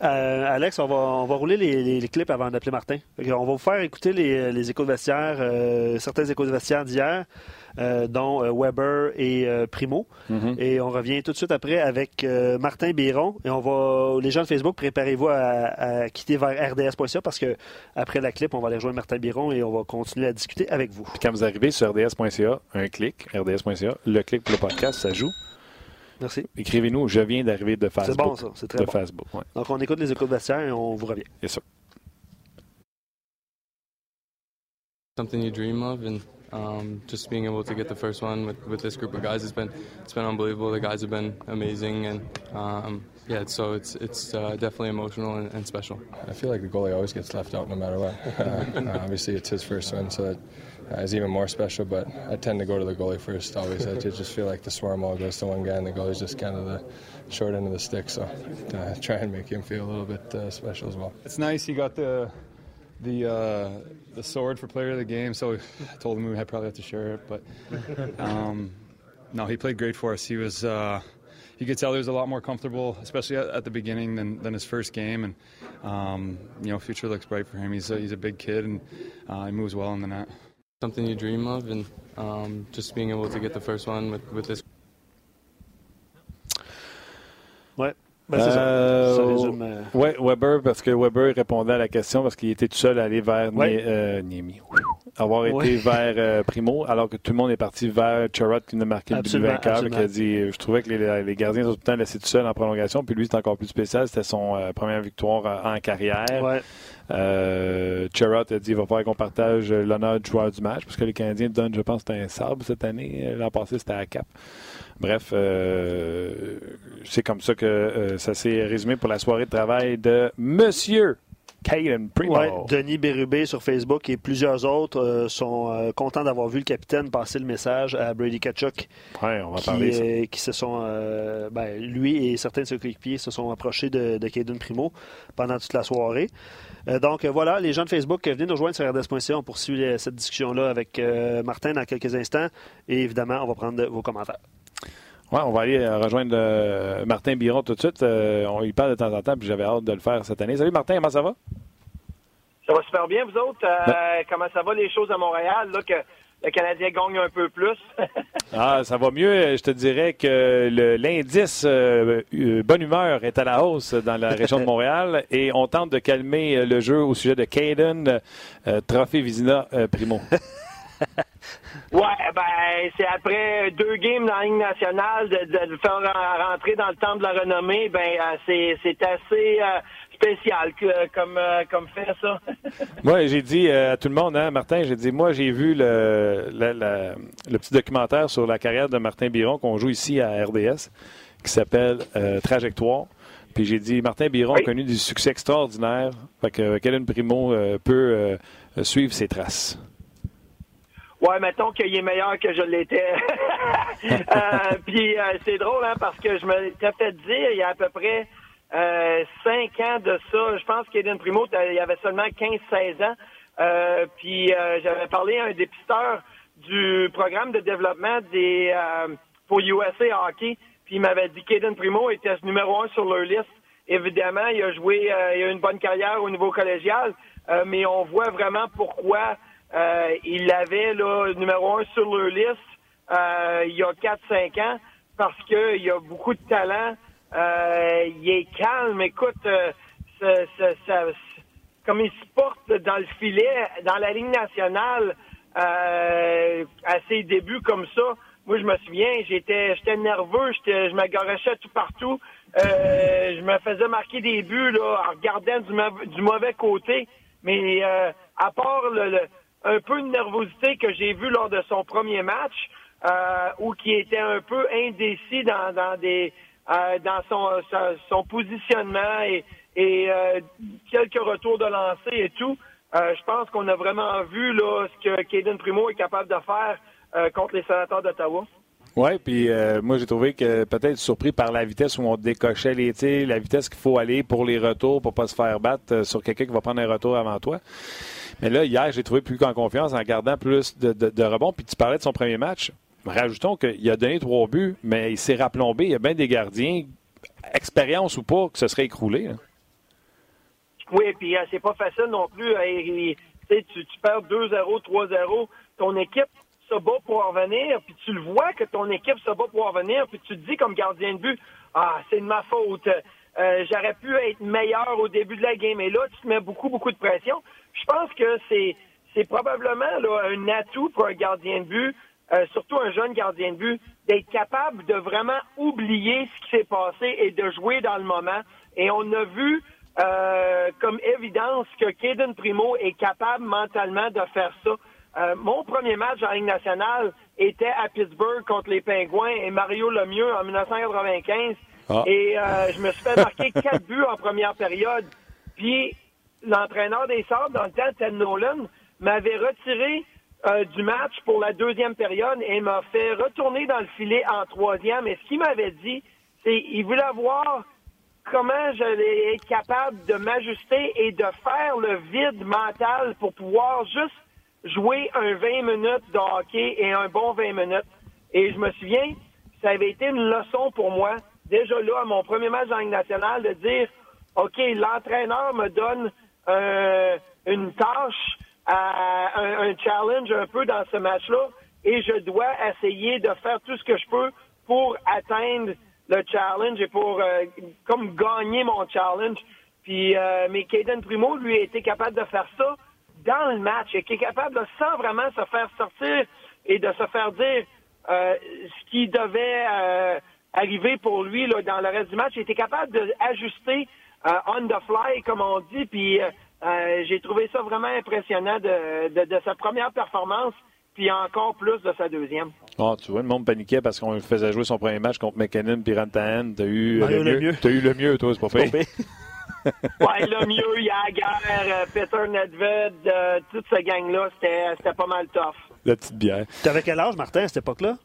euh, Alex, on va, on va rouler les, clips avant d'appeler Martin. On va vous faire écouter les, les échos de vestiaire, euh, certains échos de vestiaire d'hier. Euh, dont euh, Weber et Primo. Mm-hmm. Et on revient tout de suite après avec Martin Biron. Et on va, les gens de Facebook, préparez-vous à, quitter vers rds.ca parce que après la clip, on va aller rejoindre Martin Biron et on va continuer à discuter avec vous.
quand vous arrivez sur rds.ca, un clic, rds.ca, le clic pour le podcast, ça joue.
Merci.
Écrivez-nous, je viens d'arriver de Facebook.
C'est bon, ça. C'est très
de Facebook,
Donc, on écoute les échos de vestiaire et on vous revient.
Yes, sir.
Something you dream of and Um, just being able to get the first one with, with this group of guys has been it's been unbelievable. The guys have been amazing, and um, yeah, so it's it's uh, definitely emotional and, and, special.
I feel like the goalie always gets left out no matter what. Uh, obviously, it's his first win, so that uh, is even more special. But I tend to go to the goalie first always. I just feel like the swarm all goes to one guy, and the goalie's just kind of the short end of the stick. So uh, try and make him feel a little bit uh, special as well.
It's nice he got the the uh, the sword for player of the game. So I told him we had probably have to share it, but um, no, he played great for us. He was. Uh, you could tell he was a lot more comfortable, especially at, at the beginning, than, than his first game. And um, you know, future looks bright for him. He's a, he's a big kid and uh, he moves well in the net.
Something you dream of, and um, just being able to get the first one with, with this.
What? Ben, euh, euh,
Oui, Weber, parce que Weber répondait à la question parce qu'il était tout seul à aller vers euh, Niemi. Avoir été vers Primo, alors que tout le monde est parti vers Charrot qui nous a marqué le but vainqueur, qui a dit Je trouvais que les, gardiens sont tout le temps laissés tout seul en prolongation, puis lui, c'est encore plus spécial. C'était son première victoire en carrière. Ouais. a dit il va falloir qu'on partage l'honneur du joueur du match, parce que les Canadiens donnent, je pense, un sable cette année. L'an passé, c'était à Cap. Bref, euh, c'est comme ça que euh, ça s'est résumé pour la soirée de travail de Monsieur Caden Primo. Ouais,
Denis Bérubé sur Facebook et plusieurs autres euh, sont contents d'avoir vu le capitaine passer le message à Brady Kachuk.
Ouais, on va qui, parler
qui se sont, ben, lui et certains de ses coéquipiers se sont approchés de, de Caden Primo pendant toute la soirée. donc voilà, les gens de Facebook, venez nous rejoindre sur RDS.ca. On poursuit cette discussion-là avec Martin dans quelques instants. Et évidemment, on va prendre vos commentaires.
Oui, on va aller euh, rejoindre euh, Martin Biron tout de suite. Euh, on y parle de temps en temps, puis j'avais hâte de le faire cette année. Salut Martin, comment ça va?
Ça va super bien, vous autres. Ben- comment ça va les choses à Montréal, là, que le Canadien gagne un peu plus?
ah, ça va mieux. Je te dirais que l'indice bonne humeur est à la hausse dans la région de Montréal et on tente de calmer le jeu au sujet de Caden, Trophée Vizina Primo.
Ouais, ben c'est après deux games dans la Ligue nationale de, de, faire rentrer dans le temps de la renommée, ben euh, c'est c'est assez euh, spécial comme euh, comme fait ça.
moi, j'ai dit à tout le monde, hein, Martin, j'ai dit moi j'ai vu le, le petit documentaire sur la carrière de Martin Biron qu'on joue ici à RDS qui s'appelle Trajectoire. Puis j'ai dit Martin Biron a connu du succès extraordinaire. Fait que Kellen Primo peut suivre ses traces.
Ouais, mettons qu'il est meilleur que je l'étais. euh, puis euh, c'est drôle, hein, parce que je me t'ai fait dire il y a à peu près euh, cinq ans de ça. Je pense qu'Eden Primo, il y avait seulement 15-16 ans. Euh, puis euh, j'avais parlé à un dépisteur du programme de développement des pour USA Hockey. Puis il m'avait dit qu'Eden Primo était numéro un sur leur liste. Évidemment, il a joué, il a eu une bonne carrière au niveau collégial, mais on voit vraiment pourquoi euh, il l'avait là, numéro un sur leur liste euh, il y a 4-5 ans parce qu'il a beaucoup de talent. Euh, il est calme. Écoute, comme il se porte dans le filet, dans la ligne nationale, à ses débuts comme ça, moi, je me souviens, j'étais, j'étais nerveux, j'étais, je me tout partout. je me faisais marquer des buts là, en regardant du, du mauvais côté. Mais à part le, un peu de nervosité que j'ai vu lors de son premier match, euh, ou qui était un peu indécis dans, euh, son, positionnement et, euh, quelques retours de lancer et tout. Euh, je pense qu'on a vraiment vu là, ce que Caden Primo est capable de faire contre les sénateurs d'Ottawa.
Oui, puis moi, j'ai trouvé que peut-être surpris par la vitesse où on décochait les tirs, la vitesse qu'il faut aller pour les retours, pour pas se faire battre sur quelqu'un qui va prendre un retour avant toi. Mais là, hier, j'ai trouvé plus qu'en confiance en gardant plus de, rebonds. Puis tu parlais de son premier match. Rajoutons qu'il a donné trois buts, mais il s'est rapplombé. Il y a bien des gardiens, expérience ou pas, que ce serait écroulé.
Oui, puis euh, c'est pas facile non plus. tu, tu perds 2-0, 3-0. Ton équipe se bat pour en venir, puis tu le vois que ton équipe se bat pour en venir, puis tu te dis comme gardien de but, ah, c'est de ma faute. Euh, j'aurais pu être meilleur au début de la game. Et là, tu te mets beaucoup, beaucoup de pression. Je pense que c'est, c'est probablement là, un atout pour un gardien de but, euh, surtout un jeune gardien de but, d'être capable de vraiment oublier ce qui s'est passé et de jouer dans le moment. Et on a vu euh, comme évidence que Kaden Primo est capable mentalement de faire ça. Euh, mon premier match en Ligue nationale était à Pittsburgh contre les Pingouins et Mario Lemieux en 1995. Ah. Et euh, je me suis fait marquer quatre buts en première période. Puis l'entraîneur des Sables, dans le temps, Ted Nolan, m'avait retiré euh, du match pour la deuxième période et m'a fait retourner dans le filet en troisième. Et ce qu'il m'avait dit, c'est qu'il voulait voir comment j'allais être capable de m'ajuster et de faire le vide mental pour pouvoir juste jouer un 20 minutes de hockey et un bon 20 minutes. Et je me souviens, ça avait été une leçon pour moi, déjà là, à mon premier match en Ligue nationale, de dire, OK, l'entraîneur me donne euh, une tâche, un, challenge un peu dans ce match-là, et je dois essayer de faire tout ce que je peux pour atteindre le challenge et pour euh, comme gagner mon challenge. Puis, euh, mais Caden Primo, lui, a été capable de faire ça dans le match et qui est capable de, sans vraiment se faire sortir et de se faire dire euh, ce qui devait euh, arriver pour lui là, dans le reste du match, il était capable d'ajuster on the fly, comme on dit, puis j'ai trouvé ça vraiment impressionnant de, de, sa première performance puis encore plus de sa deuxième.
Oh, tu vois, le monde paniquait parce qu'on faisait jouer son premier match contre McKinnon puis Rantanen. T'as eu, le mieux. T'as eu le mieux, toi, c'est pas fait.
ouais, le mieux, Yager, euh, Peter Nedved, euh, toute cette gang-là, c'était pas mal tough.
La petite bière.
T'avais quel âge, Martin, à cette époque-là?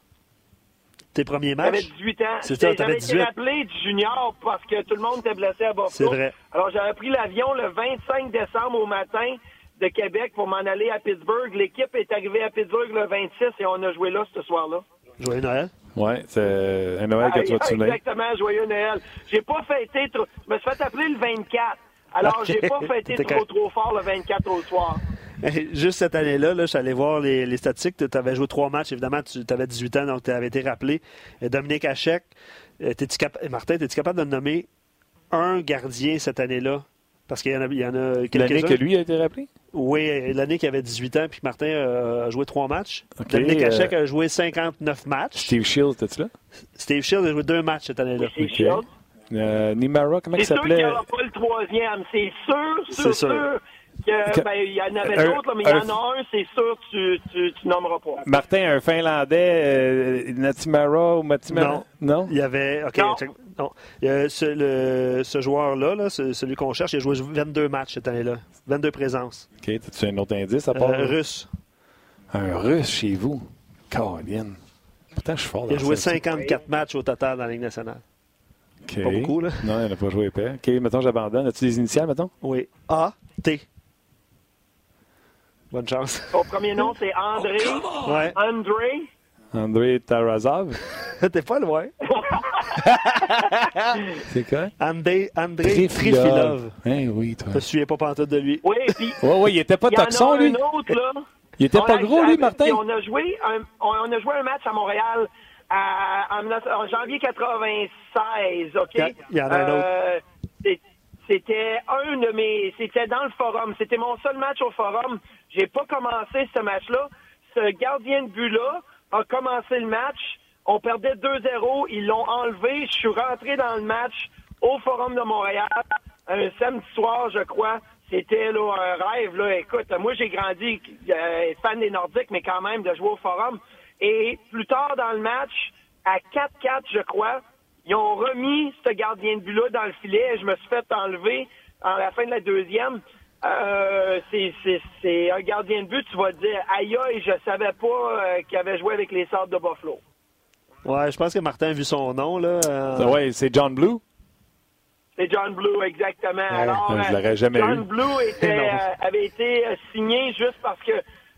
Tes premiers matchs?
J'avais 18 ans. C'est ça, t'avais 18. J'avais été rappelé du junior parce que tout le monde était blessé à Buffalo.
C'est vrai.
Alors, j'avais pris l'avion le 25 décembre au matin de Québec pour m'en aller à Pittsburgh. L'équipe est arrivée à Pittsburgh le 26 et on a joué là ce soir-là.
Joyeux Noël.
Oui, c'est un Noël que tu vas
Exactement, joyeux Noël. J'ai pas fêté trop. Je me suis fait appeler le 24. Alors, j'ai pas fêté trop, trop fort le 24 au soir.
Juste cette année-là, là, je suis allé voir les, statistiques. Tu avais joué trois matchs. Évidemment, tu avais 18 ans, donc tu avais été rappelé. Dominique Hachek, euh, Martin, es-tu capable de nommer un gardien cette année-là? Parce qu'il y en a, il y en a
L'année que lui a été rappelé?
Oui, l'année qu'il avait 18 ans, puis Martin a joué trois matchs. Okay, Dominique Hachek euh, a joué 59 matchs.
Steve Shields, t'es-tu là?
Steve Shields a joué deux matchs cette année-là.
Steve Shields?
Euh, Nimara, comment il s'appelait? C'est sûr
qu'il n'y aura pas le troisième. C'est sûr, sûr, sûr. Ben, il y en avait d'autres, mais il y en a un, c'est sûr, tu, tu, tu nommeras pas.
Martin, un Finlandais, euh, Natimara ou Matimara?
Non. non? Il y avait. OK, non. non. ce, ce joueur-là, là, celui qu'on cherche, il a joué 22 matchs cette année-là. 22 présences.
OK, as-tu un autre indice à part.
Euh, russe.
Un russe chez vous? Caroline. Pourtant, je suis fort.
Il a joué 54 matchs au total dans la Ligue nationale. Pas beaucoup, là.
Non, il n'a pas joué épais. OK, mettons, j'abandonne. As-tu des initiales, mettons?
Oui. A, T. Bonne chance.
Son premier nom, c'est André.
Oh, ouais.
André.
André Tarazov.
T'es pas loin.
c'est quoi?
André, André Trifilov.
Eh oui, toi.
Je me souviens pas pantoute de lui.
Oui, puis.
Oui, oui, il était pas toxon, lui.
Un autre, là.
Il était pas gros, lui, Martin?
On a, joué un, on a joué un match à Montréal en, janvier 96, OK?
Il y en a un autre. Euh,
c'était un de mes. C'était dans le forum. C'était mon seul match au forum. J'ai pas commencé ce match-là. Ce gardien de but-là a commencé le match. On perdait 2-0. Ils l'ont enlevé. Je suis rentré dans le match au Forum de Montréal un samedi soir, je crois. C'était là un rêve. Là. Écoute, moi j'ai grandi euh, fan des Nordiques, mais quand même de jouer au Forum. Et plus tard dans le match, à 4-4, je crois, ils ont remis ce gardien de but-là dans le filet. Et je me suis fait enlever à la fin de la deuxième. Euh, c'est un gardien de but, tu vas dire, aïe aïe, je savais pas euh, qu'il avait joué avec les sortes de Buffalo.
Ouais, je pense que Martin a vu son nom. là.
Euh... Oui, c'est John Blue?
C'est John Blue, exactement. Alors,
je l'aurais jamais
John Blue était, avait été signé juste parce que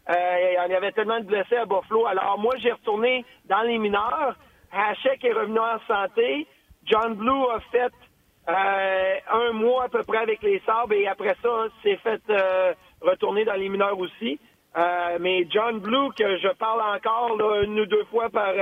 il y avait tellement de blessés à Buffalo. Alors, moi, j'ai retourné dans les mineurs. Hachek est revenu en santé. John Blue a fait euh, un mois à peu près avec les Sabres et après ça, s'est fait euh, retourner dans les mineurs aussi. Euh, mais John Blue, que je parle encore là, une ou deux fois par,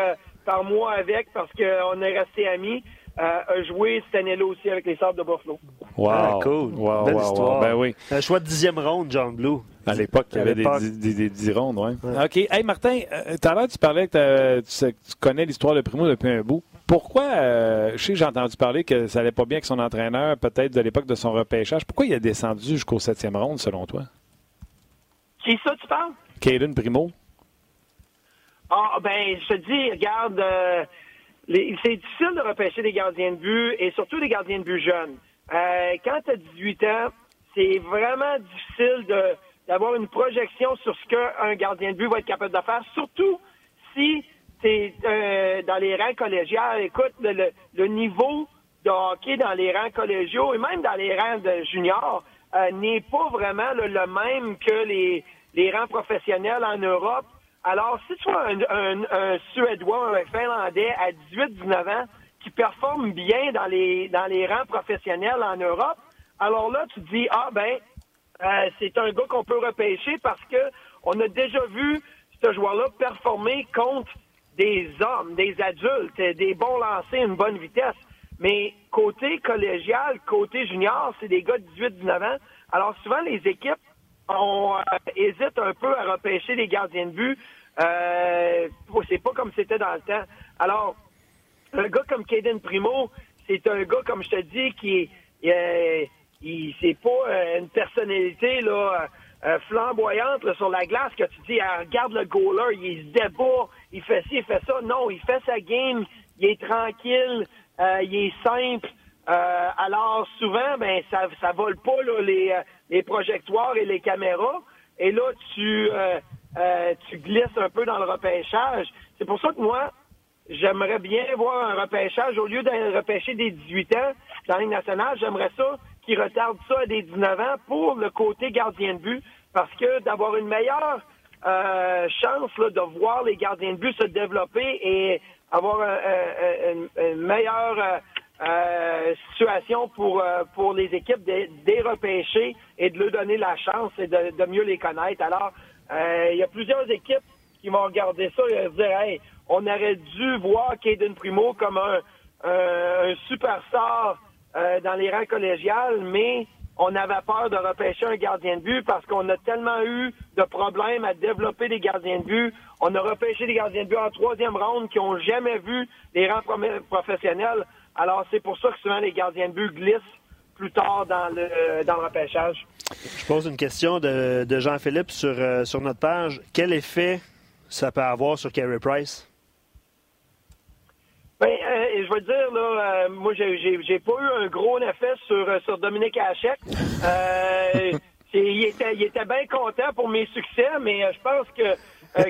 par mois avec parce qu'on est resté amis, a joué cette année-là aussi avec les Sabres de Buffalo.
Wow, ah, cool. Wow, Belle histoire. Ben oui.
Un choix de dixième ronde, John Blue.
À l'époque, il y avait des, dix rondes, oui. OK. Hey, Martin, tout à l'heure, tu parlais que tu, connais l'histoire de Primo depuis un bout. Pourquoi, euh, je sais j'ai entendu parler que ça allait pas bien avec son entraîneur, peut-être de l'époque de son repêchage. Pourquoi il a descendu jusqu'au septième ronde, selon toi?
Qui ça, tu parles?
Caden Primo.
Ah, ben, je te dis, regarde, euh, c'est difficile de repêcher des gardiens de but et surtout des gardiens de but jeunes. Euh, quand tu as 18 ans, c'est vraiment difficile d'avoir une projection sur ce qu'un gardien de but va être capable de faire, surtout si c'est euh, dans les rangs collégiaux. Écoute, le, niveau de hockey dans les rangs collégiaux et même dans les rangs de juniors euh, n'est pas vraiment le même que les, les rangs professionnels en Europe. Alors, si tu vois un, Suédois, un Finlandais à 18-19 ans qui performe bien dans les, dans les rangs professionnels en Europe, alors là, tu te dis, ah ben, euh, c'est un gars qu'on peut repêcher parce que on a déjà vu ce joueur-là performer contre des hommes, des adultes, des bons lancers, une bonne vitesse. Mais côté collégial, côté junior, c'est des gars de 18-19 ans. Alors souvent, les équipes on, euh, hésitent un peu à repêcher des gardiens de but. Euh, c'est pas comme c'était dans le temps. Alors, un gars comme Caden Primo, c'est un gars, comme je te dis, qui est... Euh, il, c'est pas euh, une personnalité là euh, flamboyante sur la glace que tu dis, ah, regarde le goaler, il se débat, il fait ci, il fait ça. Non, il fait sa game, il est tranquille, euh, il est simple. Euh, alors souvent, ben ça ça vole pas là, les, les projectoires et les caméras. Et là, tu tu glisses un peu dans le repêchage. C'est pour ça que moi, j'aimerais bien voir un repêchage au lieu de repêcher des 18 ans dans la nationale. J'aimerais ça qui retarde ça à des 19 ans pour le côté gardien de but, parce que d'avoir une meilleure euh, chance de voir les gardiens de but se développer et avoir une, meilleure euh, situation pour, euh, pour les équipes de, les repêcher et de leur donner la chance et de, de mieux les connaître. Alors, il y a plusieurs équipes qui vont regarder ça et dire Hey, on aurait dû voir Caden Primo comme un, un superstar euh, dans les rangs collégiales, mais on avait peur de repêcher un gardien de but parce qu'on a tellement eu de problèmes à développer des gardiens de but. On a repêché des gardiens de but en troisième ronde qui ont jamais vu les rangs professionnels. Alors c'est pour ça que souvent les gardiens de but glissent plus tard dans le, dans le repêchage.
Je pose une question de, Jean-Philippe sur, euh, sur notre page. Quel effet ça peut avoir sur Carey Price?
Ben, euh, je veux dire, là, euh, moi, j'ai, j'ai, pas eu un gros effet sur, sur Dominique Hachek. il, était, il était bien content pour mes succès, mais je pense que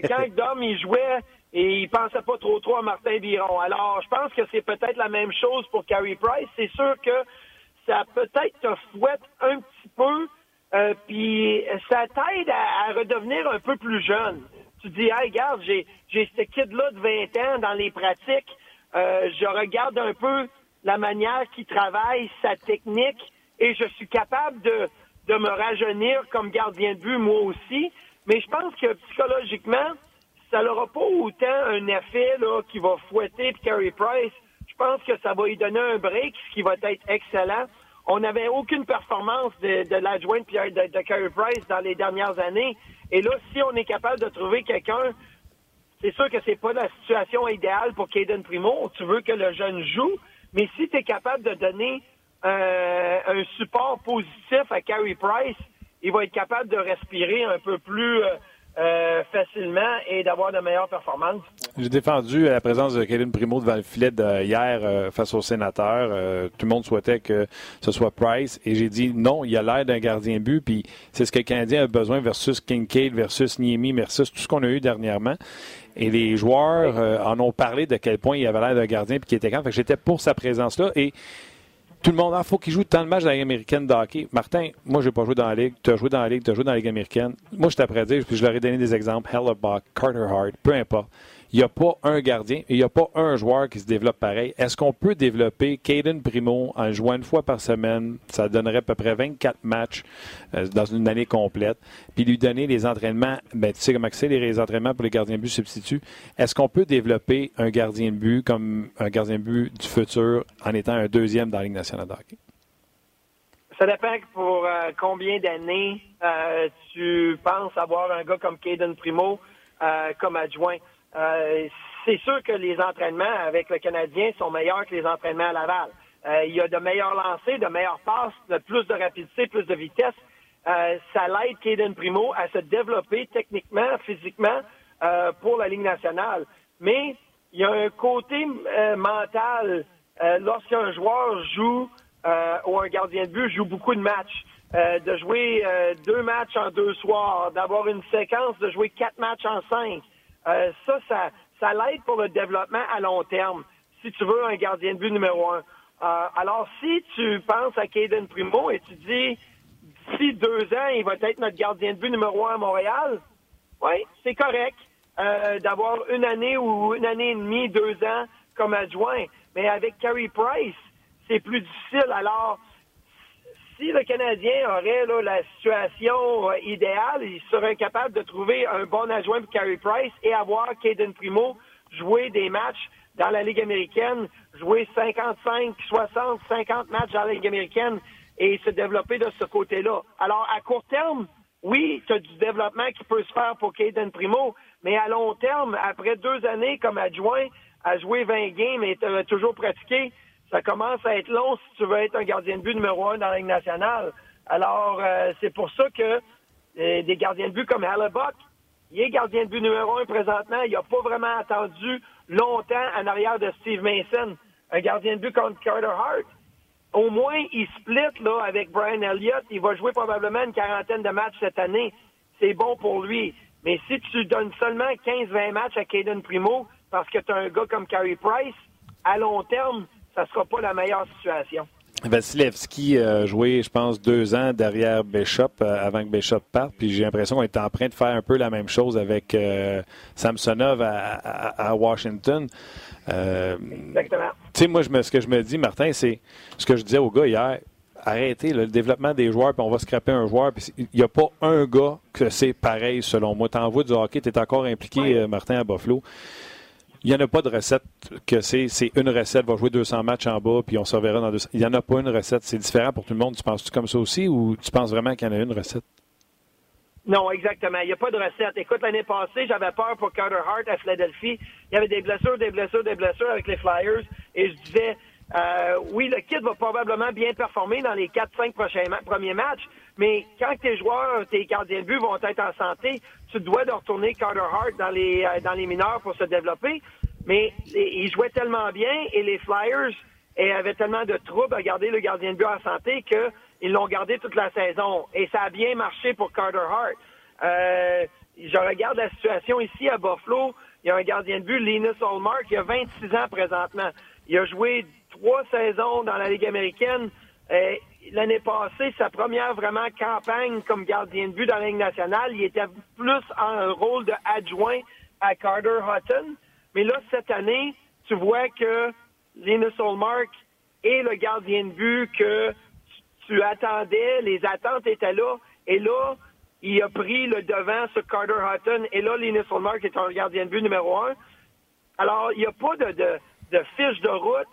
quand Dom, il jouait, et il pensait pas trop trop à Martin Biron. Alors, je pense que c'est peut-être la même chose pour Carey Price. C'est sûr que ça peut-être te fouette un petit peu, puis ça t'aide à, redevenir un peu plus jeune. Tu dis, hey, regarde, j'ai, j'ai ce kid-là de 20 ans dans les pratiques. Euh, je regarde un peu la manière qu'il travaille, sa technique, et je suis capable de, de me rajeunir comme gardien de but, moi aussi. Mais je pense que psychologiquement, ça n'aura pas autant un effet là, qui va fouetter Carey Price. Je pense que ça va lui donner un break, ce qui va être excellent. On n'avait aucune performance de, l'adjoint de, de, de Carey Price dans les dernières années. Et là, si on est capable de trouver quelqu'un c'est sûr que c'est pas la situation idéale pour Caden Primo. Tu veux que le jeune joue, mais si tu es capable de donner euh, un support positif à Carey Price, il va être capable de respirer un peu plus euh, euh, facilement et d'avoir de meilleures performances.
J'ai défendu la présence de Kevin Primo devant le filet de hier euh, face au sénateur. Euh, tout le monde souhaitait que ce soit Price et j'ai dit non, il a l'air d'un gardien but puis c'est ce que le Canadien a besoin versus Kincaid, versus Niemi, versus tout ce qu'on a eu dernièrement. Et les joueurs euh, en ont parlé de quel point il avait l'air d'un gardien puis qu'il était quand. Fait que j'étais pour sa présence-là. Et tout le monde, il ah, faut qu'il joue tant de matchs dans la Ligue américaine de hockey. Martin, moi, je n'ai pas joué dans la Ligue. Tu as joué dans la Ligue, tu as joué dans la Ligue américaine. Moi, je t'apprends dire, puis je leur ai donné des exemples. Hellebuck, Carter Hart, peu importe il n'y a pas un gardien il n'y a pas un joueur qui se développe pareil. Est-ce qu'on peut développer Caden Primo en jouant une fois par semaine? Ça donnerait à peu près 24 matchs euh, dans une année complète. Puis lui donner les entraînements, ben, tu sais comment c'est les entraînements pour les gardiens de but substituts. Est-ce qu'on peut développer un gardien de but comme un gardien de but du futur en étant un deuxième dans la Ligue nationale de hockey?
Ça dépend pour euh, combien d'années euh, tu penses avoir un gars comme Caden Primo comme adjoint. Euh, c'est sûr que les entraînements avec le Canadien sont meilleurs que les entraînements à Laval. Euh, il y a de meilleurs lancers, de meilleures passes, de plus de rapidité, plus de vitesse. Euh, ça l'aide Caden Primo à se développer techniquement, physiquement pour la Ligue nationale. Mais il y a un côté mental lorsqu'un joueur joue ou un gardien de but joue beaucoup de matchs. de jouer deux matchs en deux soirs, d'avoir une séquence de jouer quatre matchs en cinq. Euh, ça, ça, ça l'aide pour le développement à long terme, si tu veux un gardien de but numéro un. Euh, alors, si tu penses à Caden Primo et tu dis, d'ici deux ans, il va être notre gardien de but numéro un à Montréal, oui, c'est correct euh, d'avoir une année ou une année et demie, deux ans comme adjoint. Mais avec Carey Price, c'est plus difficile. Alors, si le Canadien aurait la situation euh, idéale, il serait capable de trouver un bon adjoint pour Carey Price et avoir Caden Primo jouer des matchs dans la Ligue américaine, jouer 55, 60, 50 matchs dans la Ligue américaine et se développer de ce côté-là. Alors, à court terme, oui, tu as du développement qui peut se faire pour Caden Primo, mais à long terme, après deux années comme adjoint, à jouer 20 games et toujours pratiqué, ça commence à être long si tu veux être un gardien de but numéro un dans la Ligue nationale. Alors, euh, c'est pour ça que euh, des gardiens de but comme Hallebuck, il est gardien de but numéro un présentement. Il n'a pas vraiment attendu longtemps en arrière de Steve Mason, un gardien de but comme Carter Hart. Au moins, il split là, avec Brian Elliott. Il va jouer probablement une quarantaine de matchs cette année. C'est bon pour lui. Mais si tu donnes seulement 15-20 matchs à Caden Primo parce que tu as un gars comme Carey Price, à long terme, ça ne sera pas la meilleure situation.
Vasilevski a joué, je pense, deux ans derrière Bishop euh, avant que Bishop parte. Puis j'ai l'impression qu'on est en train de faire un peu la même chose avec euh, Samsonov à, Washington.
Euh, Exactement.
Tu sais, moi, je me, ce que je me dis, Martin, c'est ce que je disais au gars hier. Arrêtez le développement des joueurs, puis on va scraper un joueur. Il n'y a pas un gars que c'est pareil, selon moi. Tu envoies du hockey, tu es encore impliqué, Martin, à Buffalo. Il n'y en a pas de recette que c'est une recette, va jouer 200 matchs en bas, puis on se reverra dans 200. Il n'y en a pas une recette. C'est différent pour tout le monde. Tu penses-tu comme ça aussi ou tu penses vraiment qu'il y en a une recette?
Non, exactement. Il n'y a pas de recette. Écoute, l'année passée, j'avais peur pour Carter Hart à Philadelphie. Il y avait des blessures, des blessures, des blessures avec les Flyers. Et je disais, euh, oui, le kid va probablement bien performer dans les 4-5 premiers matchs, mais quand tes joueurs, tes gardiens de but vont être en santé, tu dois de retourner Carter Hart dans les, euh, dans les mineurs pour se développer. Mais il jouait tellement bien et les Flyers avaient tellement de troubles à garder le gardien de but en santé qu'ils l'ont gardé toute la saison. Et ça a bien marché pour Carter Hart. Euh, je regarde la situation ici à Buffalo. Il y a un gardien de but, Linus Olmark, qui a 26 ans présentement. Il a joué trois saisons dans la Ligue américaine. Euh, l'année passée, sa première vraiment campagne comme gardien de but dans la Ligue nationale, il était plus en rôle de adjoint à Carter Hutton. Mais là, cette année, tu vois que Linus Olmark est le gardien de but que tu attendais, les attentes étaient là, et là, il a pris le devant sur Carter Hutton, et là, Linus Olmark est un gardien de but numéro un. Alors, il n'y a pas de, de fiche de route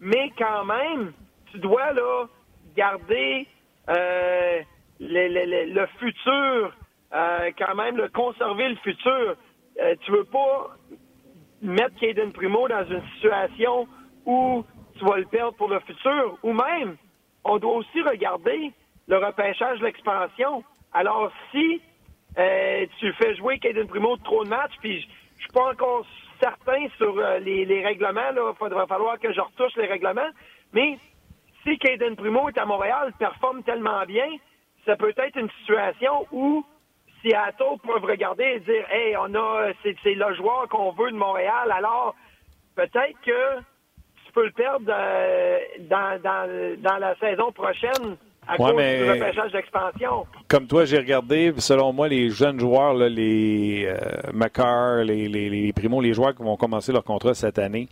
mais quand même, tu dois là garder euh, le, futur, euh, quand même, le conserver le futur. Euh, tu veux pas mettre Caden Primo dans une situation où tu vas le perdre pour le futur, ou même, on doit aussi regarder le repêchage, l'expansion. Alors, si tu fais jouer Caden Primo trop de matchs, puis je suis pas encore certain sur euh, les, règlements. Il va falloir que je retouche les règlements. Mais si Caden Primo est à Montréal, performe tellement bien, ça peut être une situation où Seattle peuvent regarder et dire Hey, on a c'est, le joueur qu'on veut de Montréal, alors peut-être que tu peux le perdre euh, dans, dans la saison prochaine à cause du repêchage d'expansion.
Comme toi, j'ai regardé, selon moi, les jeunes joueurs, les euh, les, les, les Primo, les joueurs qui vont commencer leur contrat cette année,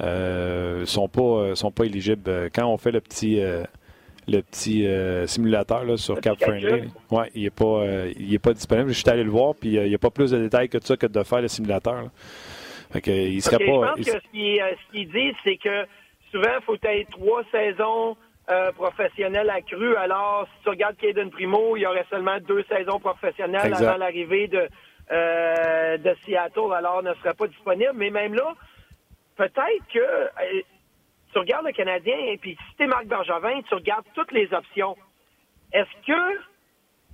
euh, sont pas euh, sont pas éligibles. Quand on fait le petit euh, le petit simulateur là, sur Cap Friendly, ouais, il est pas il est pas disponible. Je suis allé le voir, puis il n'y a pas plus de détails que ça que de faire le simulateur. Fait que, il serait pas.
Je pense que ce qu'ils disent, c'est que souvent, il faut être trois saisons euh, professionnel accru. Alors, si tu regardes Caden Primo, il y aurait seulement deux saisons professionnelles avant l'arrivée de, euh, de Seattle, alors ne serait pas disponible. Mais même là, peut-être que euh, tu regardes le Canadien et puis si tu es Marc Bergevin, tu regardes toutes les options. Est-ce que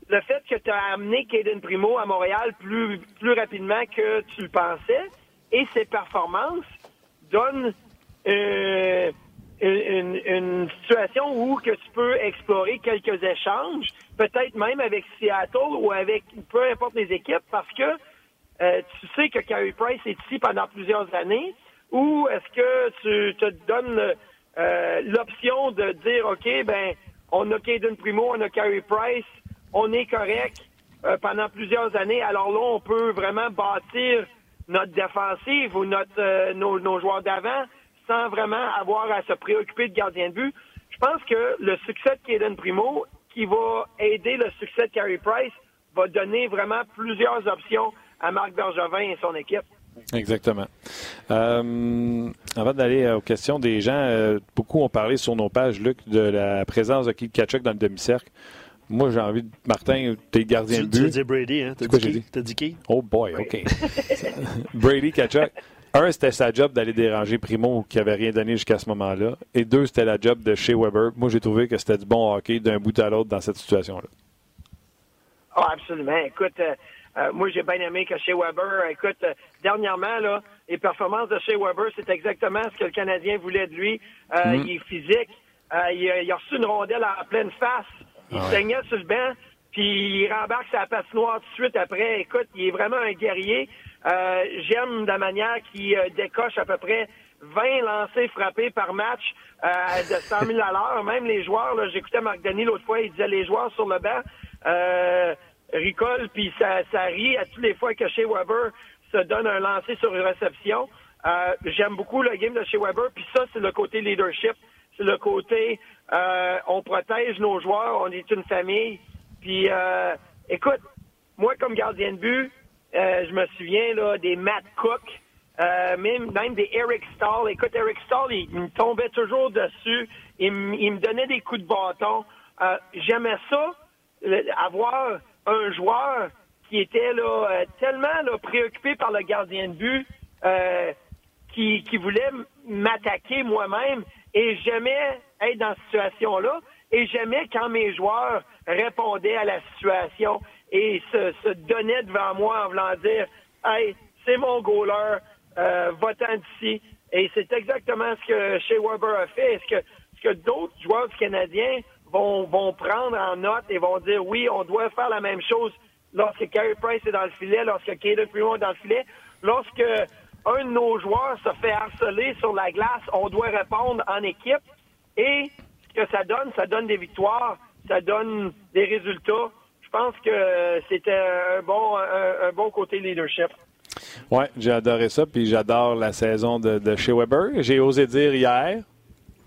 le fait que tu as amené Caden Primo à Montréal plus, plus rapidement que tu le pensais et ses performances donnent euh, une, une, situation où que tu peux explorer quelques échanges, peut-être même avec Seattle ou avec peu importe les équipes, parce que euh, tu sais que Carey Price est ici pendant plusieurs années, ou est-ce que tu te donnes euh, l'option de dire, OK, ben, on a Caden Primo, on a Carey Price, on est correct euh, pendant plusieurs années, alors là, on peut vraiment bâtir notre défensive ou notre nos, nos joueurs d'avant sans vraiment avoir à se préoccuper de gardien de but. Je pense que le succès de Caden Primo, qui va aider le succès de Carey Price, va donner vraiment plusieurs options à Marc Bergevin et son équipe.
Exactement. Euh, avant d'aller aux questions des gens, euh, beaucoup ont parlé sur nos pages, Luc, de la présence de Keith Kachuk dans le demi-cercle. Moi, j'ai envie de. Martin, t'es gardien de but. Tu
dis Brady, hein? T'as dit, dit? dit qui?
Oh boy, OK. Brady Kachuk. Un, c'était sa job d'aller déranger Primo, qui avait rien donné jusqu'à ce moment-là. Et deux, c'était la job de Shea Weber. Moi, j'ai trouvé que c'était du bon hockey d'un bout à l'autre dans cette situation-là.
Oh, absolument. Écoute, euh, euh, moi, j'ai bien aimé que Shea Weber, écoute, euh, dernièrement, là, les performances de Shea Weber, c'est exactement ce que le Canadien voulait de lui. Mm-hmm. Il est physique. Il a, il, a, reçu une rondelle en pleine face. Il ah saignait sur le banc. Puis il rembarque sa noire tout de suite après. Écoute, il est vraiment un guerrier. Euh, j'aime la manière qu'il euh, décoche à peu près 20 lancers frappés par match euh, de 100 000 à l'heure. Même les joueurs, j'écoutais Marc Denis l'autre fois, il disait les joueurs sur le banc euh, ricolent, puis ça, ça rit à toutes les fois que chez Weber se donne un lancer sur une réception. J'aime beaucoup le game de chez Weber, puis ça, c'est le côté leadership. C'est le côté on protège nos joueurs, on est une famille. Puis écoute, moi comme gardien de but, euh, je me souviens là, des Matt Cook, euh, même, même des Eric Stahl. Écoute, Eric Stahl, il, me tombait toujours dessus. Il, me donnait des coups de bâton. Euh, J'aimais ça, avoir un joueur qui était là, euh, tellement là, préoccupé par le gardien de but, euh, qui, qui voulait m'attaquer moi-même. Et j'aimais être dans cette situation-là. Et j'aimais quand mes joueurs répondaient à la situation et se, se donnait devant moi en voulant dire Hey, c'est mon goaler, euh, va-t'en d'ici. Et c'est exactement ce que Shea Weber a fait. Est-ce que, d'autres joueurs canadiens vont, vont prendre en note et vont dire oui, on doit faire la même chose lorsque Carey Price est dans le filet, lorsque Caden Primo est dans le filet, lorsque un de nos joueurs se fait harceler sur la glace, on doit répondre en équipe. Et ce que ça donne, ça donne des victoires, ça donne des résultats pense que c'était un bon, un, bon côté leadership.
Oui, j'ai adoré ça, puis j'adore la saison de, de chez Weber. J'ai osé dire hier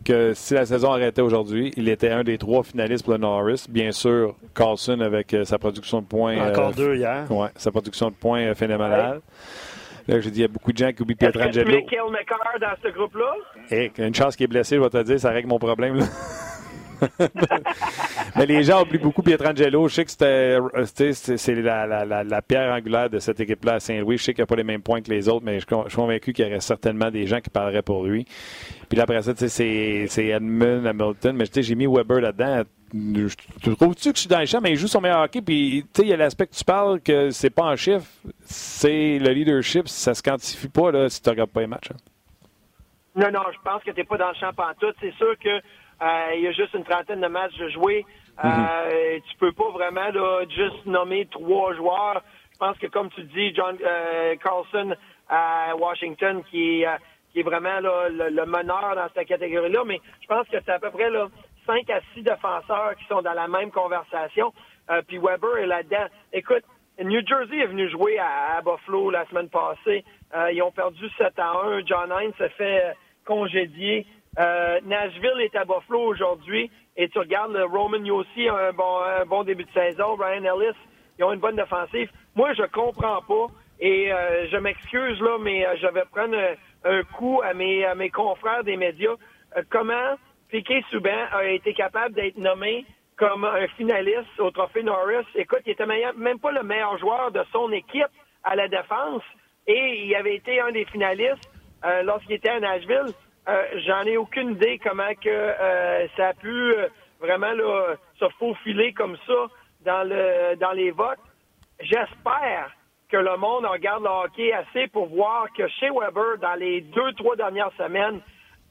que si la saison arrêtait aujourd'hui, il était un des trois finalistes pour le Norris. Bien sûr, Carlson avec euh, sa production de points.
Encore euh, deux hier.
Oui, sa production de points euh, phénoménale. Là, j'ai dit, il y a beaucoup de gens qui oublient Pietrangelo.
Est-ce que tu mets dans ce groupe-là?
Eh, une chance qu'il est blessé, je vais te dire, ça règle mon problème. Là. Mais les gens oublient beaucoup Pietrangelo. Je sais que c'était, c'est la, la, la, pierre angulaire de cette équipe-là à Saint-Louis. Je sais qu'il n'a pas les mêmes points que les autres, mais je, suis convaincu qu'il y aurait certainement des gens qui parleraient pour lui. Puis là, après ça, c'est, Edmund, Hamilton. Mais j'ai mis Weber là-dedans. Tu trouves-tu que je suis dans les champs, mais il joue son meilleur hockey, puis il y a l'aspect que tu parles que c'est pas en chiffre, c'est le leadership, ça se quantifie pas là, si tu regardes pas les matchs. Hein.
Non, non, je pense que tu n'es pas dans le champ tout. C'est sûr que il y a juste une trentaine de matchs de jouer. Mm Tu peux pas vraiment là, juste nommer trois joueurs. Je pense que, comme tu dis, John Carlson à Washington, qui, qui est vraiment le, meneur dans cette catégorie-là, mais je pense que c'est à peu près là, 5 à 6 défenseurs qui sont dans la même conversation. puis Weber est là-dedans. Écoute, New Jersey est venu jouer à, Buffalo la semaine passée. Euh, ils ont perdu 7 à 1. John Hines se fait euh, congédier. Euh, Nashville est à Buffalo aujourd'hui. Et tu regardes le Roman Yossi, un bon, un bon début de saison. Ryan Ellis, ils ont une bonne défensive. Moi, je comprends pas. Et je m'excuse là, mais je vais prendre un, coup à mes, à mes confrères des médias. comment Piquet Souban a été capable d'être nommé comme un finaliste au Trophée Norris? Écoute, il était même pas le meilleur joueur de son équipe à la défense et il avait été un des finalistes euh, lorsqu'il était à Nashville. Euh, J'en ai aucune idée comment que euh, ça a pu euh, vraiment là, se faufiler comme ça dans le dans les votes. J'espère que le monde regarde le hockey assez pour voir que chez Weber, dans les deux, trois dernières semaines,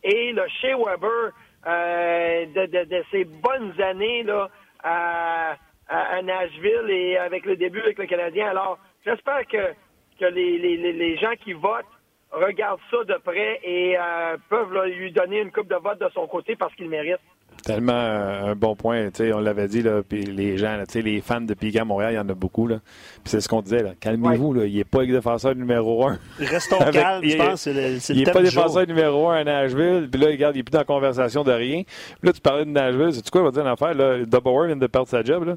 et le chez Weber euh, de, de, de, ces bonnes années là, à, à, Nashville et avec le début avec le Canadien. Alors, j'espère que, que les, les, les gens qui votent regardent ça de près et euh, peuvent lui donner une coupe de vote de son côté parce qu'il mérite.
Tellement un bon point. On l'avait dit, là, puis les gens, les fans de à Montréal, il y en a beaucoup. Là. Puis c'est ce qu'on disait. Calmez-vous, il n'est pas défenseur numéro un.
Restons calmes, je pense. C'est le,
il n'est pas défenseur numéro un à Nashville. Puis là, regarde, il n'est plus dans la conversation de rien. Puis là, tu parlais de Nashville. C'est quoi, on va dire une affaire? Là, Double vient de perdre sa job. Là.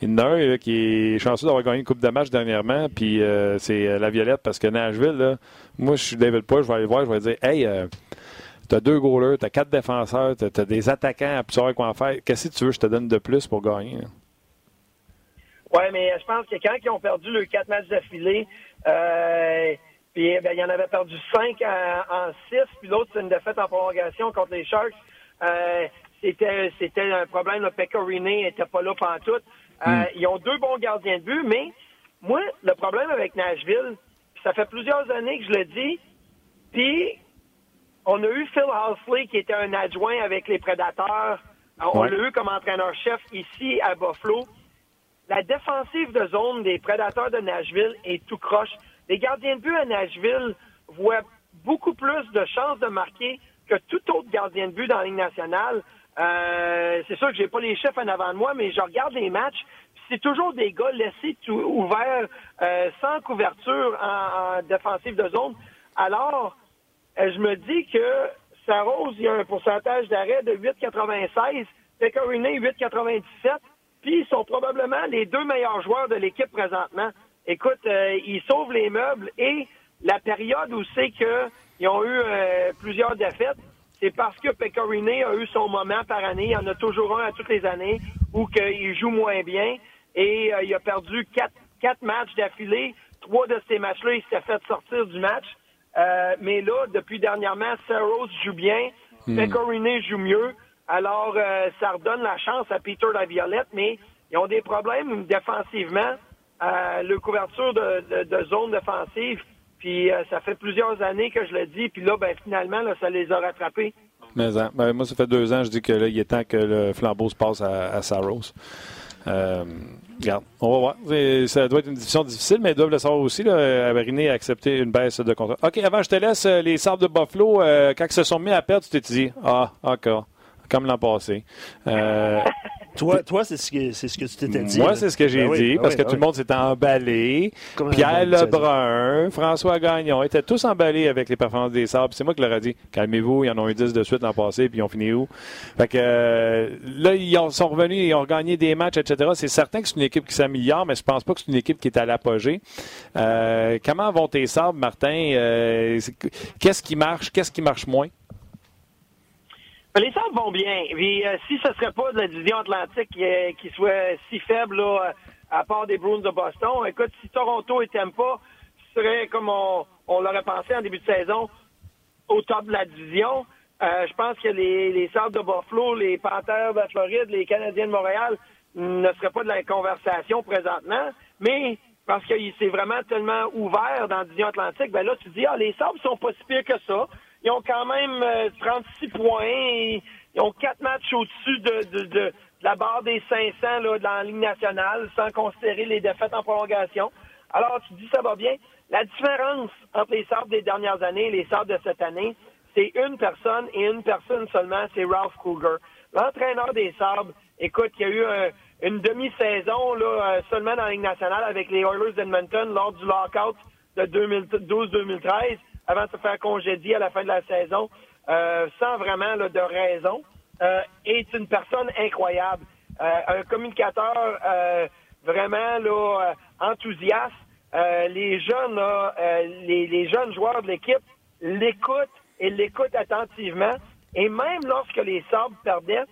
Il y en a un qui est chanceux d'avoir gagné une Coupe de match dernièrement, puis euh, c'est euh, la Violette, parce que Nashville, là, moi, je suis David Poy, je vais aller voir, je vais dire, hey, euh, tu as deux goalers, tu as quatre défenseurs, tu as, des attaquants à savoir quoi en faire. Qu'est-ce que tu veux je te donne de plus pour gagner?
Oui, mais je pense que quand ils ont perdu le quatre matchs d'affilée, euh, puis ben, il y en avait perdu cinq en, six, puis l'autre, c'est une défaite en prolongation contre les Sharks. Euh, c'était, c'était un problème. Le Pecorini n'était pas là pendant tout. Euh, hmm. Ils ont deux bons gardiens de but, mais moi, le problème avec Nashville, ça fait plusieurs années que je le dis, puis on a eu Phil Housley, qui était un adjoint avec les Prédateurs. On l'a eu comme entraîneur-chef ici à Buffalo. La défensive de zone des Prédateurs de Nashville est tout croche. Les gardiens de but à Nashville voient beaucoup plus de chances de marquer que tout autre gardien de but dans la Ligue nationale. Euh, c'est sûr que j'ai pas les chefs en avant de moi, mais je regarde les matchs. C'est toujours des gars laissés ouverts, euh, sans couverture en, en défensive de zone. Alors, euh, je me dis que Saros, il y a un pourcentage d'arrêt de 8,96, Pecorine 8,97, puis ils sont probablement les deux meilleurs joueurs de l'équipe présentement. Écoute, euh, ils sauvent les meubles et la période où c'est qu'ils ont eu plusieurs défaites, c'est parce que Pecorine a eu son moment par année. Il y en a toujours un à toutes les années où il joue moins bien et il a perdu quatre, quatre matchs d'affilée. Trois de ces matchs-là, il s'est fait sortir du match. Euh, mais là, depuis dernièrement, Saros joue bien, hmm. joue mieux. Alors, euh, ça redonne la chance à Peter Laviolette, mais ils ont des problèmes défensivement. Euh, le couverture de, de, zone défensive, puis euh, ça fait plusieurs années que je le dis, puis là, ben, finalement, là, ça les a rattrapés.
Mais, ben, moi, ça fait deux ans, je dis que là, il est temps que le flambeau se passe à, à Saros. Euh, regarde, on va voir. Ça doit être une décision difficile, mais ils doivent le savoir aussi. Là, a accepté une baisse de contrat. OK, avant, je te laisse euh, les sables de Buffalo. Quand ils se sont mis à perdre, tu t'es dit Ah, encore comme l'an passé.
Euh, toi, toi c'est ce que, c'est ce que tu t'étais dit.
Moi, c'est ce que j'ai ben dit, ben parce que ben tout le monde s'était emballé. Pierre Lebrun, François Gagnon étaient tous emballés avec les performances des Sabres. C'est moi qui leur ai dit, calmez-vous, ils en ont eu 10 de suite l'an passé, puis ils ont fini où? Fait que euh, là, ils sont revenus, ils ont gagné des matchs, etc. C'est certain que c'est une équipe qui s'améliore, mais je pense pas que c'est une équipe qui est à l'apogée. Euh, comment vont tes Sabres, Martin? qu'est-ce qui marche? Qu'est-ce qui marche moins?
Les Sabres vont bien. Euh, si ce serait pas de la division atlantique euh, qui, soit si faible, là, à part des Bruins de Boston, écoute, si Toronto et pas, ce serait comme on, l'aurait pensé en début de saison, au top de la division. Euh, je pense que les, les Sabres de Buffalo, les Panthers de Floride, les Canadiens de Montréal ne seraient pas de la conversation présentement, mais parce que c'est vraiment tellement ouvert dans la division atlantique, ben là, tu dis, ah, les Sabres sont pas si pires que ça. Ils ont quand même 36 points. ils ont quatre matchs au-dessus de, de, la barre des 500 là, dans la Ligue nationale, sans considérer les défaites en prolongation. Alors, tu dis ça va bien. La différence entre les Sabres des dernières années et les Sabres de cette année, c'est une personne et une personne seulement, c'est Ralph Kruger. L'entraîneur des Sabres, écoute, il y a eu une demi-saison là, euh, seulement dans la Ligue nationale avec les Oilers d'Edmonton lors du lockout de 2012-2013, avant de se faire congédier à la fin de la saison, euh, sans vraiment de raison, euh, est une personne incroyable. un communicateur vraiment là, enthousiaste. les jeunes, les, les jeunes joueurs de l'équipe l'écoutent et l'écoutent attentivement. Et même lorsque les Sabres perdaient,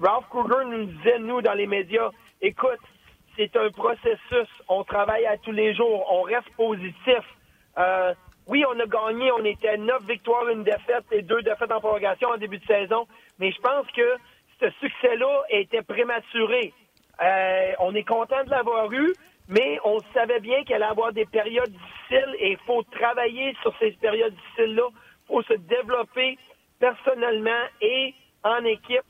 Ralph Kruger nous disait, nous, dans les médias, écoute, c'est un processus. On travaille à tous les jours. On reste positif. Euh, oui, on a gagné. On était neuf victoires, une défaite et deux défaites en prolongation en début de saison. Mais je pense que ce succès-là était prématuré. Euh, on est content de l'avoir eu, mais on savait bien qu'elle allait avoir des périodes difficiles et il faut travailler sur ces périodes difficiles-là. Il faut se développer personnellement et en équipe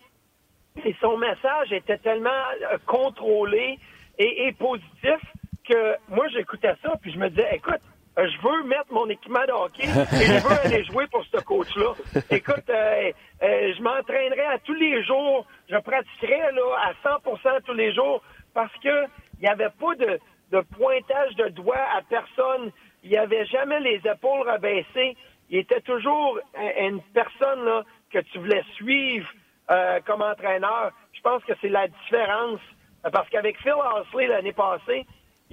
et son message était tellement euh, contrôlé et, positif que moi, j'écoutais ça, puis je me disais, écoute, je veux mettre mon équipement de hockey et je veux aller jouer pour ce coach-là. Écoute, euh, je m'entraînerai à tous les jours, je pratiquerai là, à 100% tous les jours parce que il n'y avait pas de, pointage de doigt à personne. Il n'y avait jamais les épaules rabaissées. Il était toujours une personne là, que tu voulais suivre euh, comme entraîneur. Je pense que c'est la différence. Euh, parce qu'avec Phil Horsley l'année passée,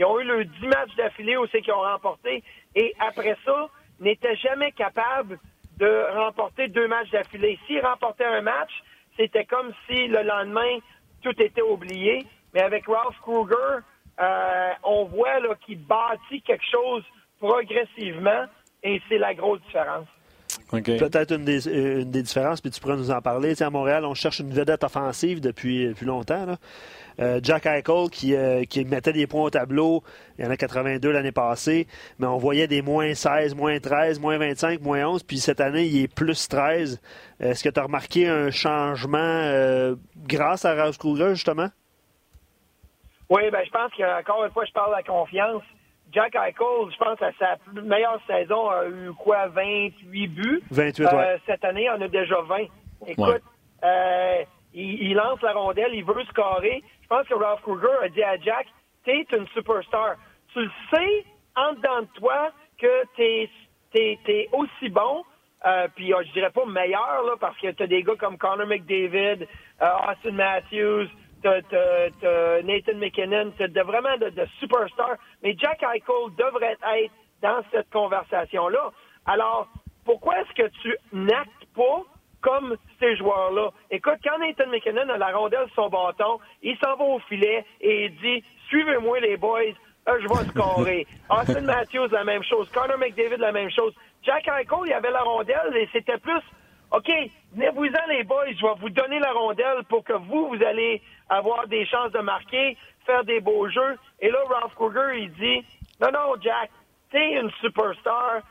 ils ont eu le 10 matchs d'affilée où c'est qu'ils ont remporté. Et après ça, n'étaient jamais capables de remporter deux matchs d'affilée. S'ils remportaient un match, c'était comme si le lendemain, tout était oublié. Mais avec Ralph Kruger, euh, on voit qu'il bâtit quelque chose progressivement et c'est la grosse différence.
Peut-être une des, une des, différences, puis tu pourrais nous en parler. à Montréal, on cherche une vedette offensive depuis, depuis longtemps. Euh, Jack Eichel qui, euh, qui, mettait des points au tableau, il y en a 82 l'année passée, mais on voyait des moins 16, moins 13, moins 25, moins 11, puis cette année, il est plus 13. Est-ce que tu as remarqué un changement euh, grâce à Rose Kruger, justement?
Oui, ben, je pense qu'encore une fois, je parle de la confiance. Jack Eichel, je pense, à sa meilleure saison, a eu quoi, 28 buts?
28, euh,
Cette année, on a déjà 20. Écoute, euh, il, lance la rondelle, il veut scorer. Je pense que Ralph Kruger a dit à Jack, t'es une superstar. Tu le sais, en dedans de toi, que t'es es, aussi bon, euh, puis je dirais pas meilleur, là, parce que t'as des gars comme Connor McDavid, Austin Matthews, t'as, Nathan McKinnon, t'as vraiment de, de superstars. Mais Jack Eichel devrait être dans cette conversation-là. Alors, pourquoi est-ce que tu n'actes pas comme ces joueurs-là? Écoute, quand Nathan McKinnon a la rondelle sur son bâton, il s'en va au filet et il dit Suivez-moi les boys, euh, je vais scorer. Austin Matthews, la même chose. Connor McDavid, la même chose. Jack Eichel, il avait la rondelle et c'était plus OK, venez-vous-en les boys, je vais vous donner la rondelle pour que vous, vous allez avoir des chances de marquer, faire des beaux jeux. Et là, Ralph Kruger, il dit, non, non, Jack, t'es une superstar,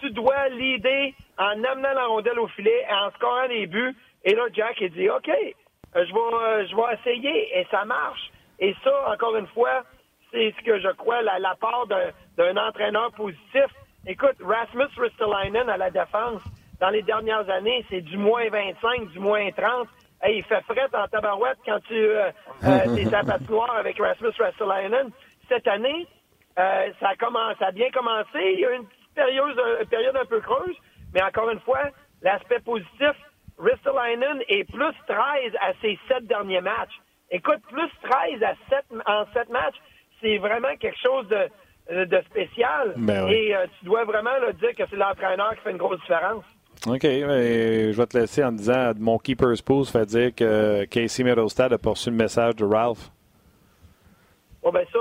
tu dois l'aider en amenant la rondelle au filet, en scorant des buts. Et là, Jack, il dit, OK, euh, je vais, euh, je vais essayer, et ça marche. Et ça, encore une fois, c'est ce que je crois, la, la part d'un entraîneur positif. Écoute, Rasmus Ristolainen à la défense, dans les dernières années, c'est du moins 25, du moins 30. il fait fret en tabarouette quand tu euh, euh, es à patinoire avec Rasmus Ristolainen. Cette année, euh, ça, a commencé, ça a bien commencé. Il y a une petite période, une période un peu creuse, mais encore une fois, l'aspect positif, Ristolainen est plus 13 à ses sept derniers matchs. Écoute, plus 13 à 7, en sept matchs, c'est vraiment quelque chose de, de spécial. Ben Et tu dois vraiment le dire que c'est l'entraîneur qui fait une grosse différence.
OK. je vais te laisser en disant mon keeper's pool fait dire que Casey Middlestad a poursu le message de Ralph.
Oh, ben ça,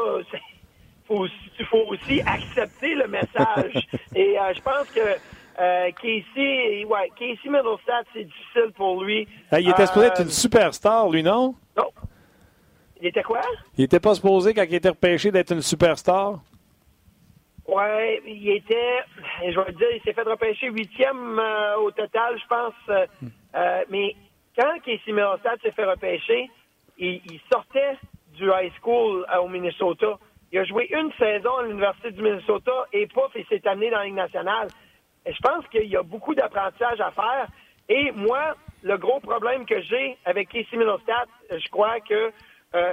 il faut, aussi accepter le message. Et euh, je pense que euh, Casey, ouais, Casey Middlestad, c'est difficile pour lui.
il était supposé être une euh, superstar, lui, non?
Non. Il était quoi?
Il était pas supposé, quand il était repêché, d'être une superstar?
Ouais, il était, je vais dire, il s'est fait repêcher huitième euh, au total, je pense. Euh, euh, mais quand Casey Middlestad s'est fait repêcher, il, sortait du high school au Minnesota. Il a joué une saison à l'Université du Minnesota et pouf, il s'est amené dans la Ligue nationale. Et je pense qu'il y a beaucoup d'apprentissage à faire. Et moi, le gros problème que j'ai avec Casey Middlestad, je crois que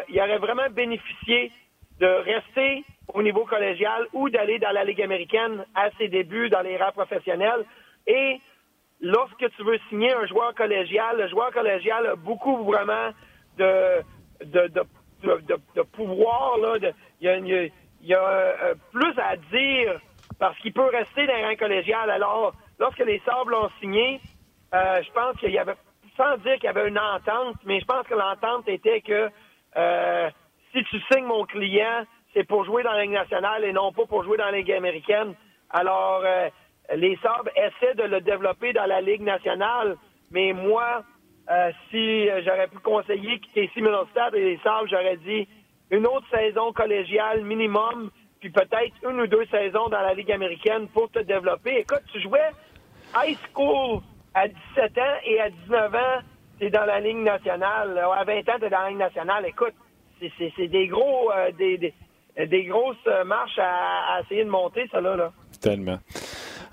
il aurait vraiment bénéficié de rester au niveau collégial ou d'aller dans la Ligue américaine à ses débuts dans les rangs professionnels. Et lorsque tu veux signer un joueur collégial, le joueur collégial a beaucoup vraiment de, de, de, pouvoir. il y a, euh, plus à dire parce qu'il peut rester dans les rangs collégial. Alors, lorsque les Sables l'ont signé, euh, je pense qu'il y avait, sans dire qu'il y avait une entente, mais je pense que l'entente était que euh, si tu signes mon client, c'est pour jouer dans la Ligue nationale et non pas pour jouer dans la Ligue américaine. Alors, euh, les Sabres essaient de le développer dans la Ligue nationale, mais moi, euh, si j'aurais pu conseiller Casey Middlestad et les Sabres, j'aurais dit une autre saison collégiale minimum, puis peut-être une ou deux saisons dans la Ligue américaine pour te développer. Écoute, tu jouais high school à 17 ans et à 19 ans, tu es dans la Ligue nationale. À 20 ans, tu es dans la Ligue nationale. Écoute, c'est des gros, euh, des, des, grosses marches à, essayer de monter, ça là. là.
Tellement.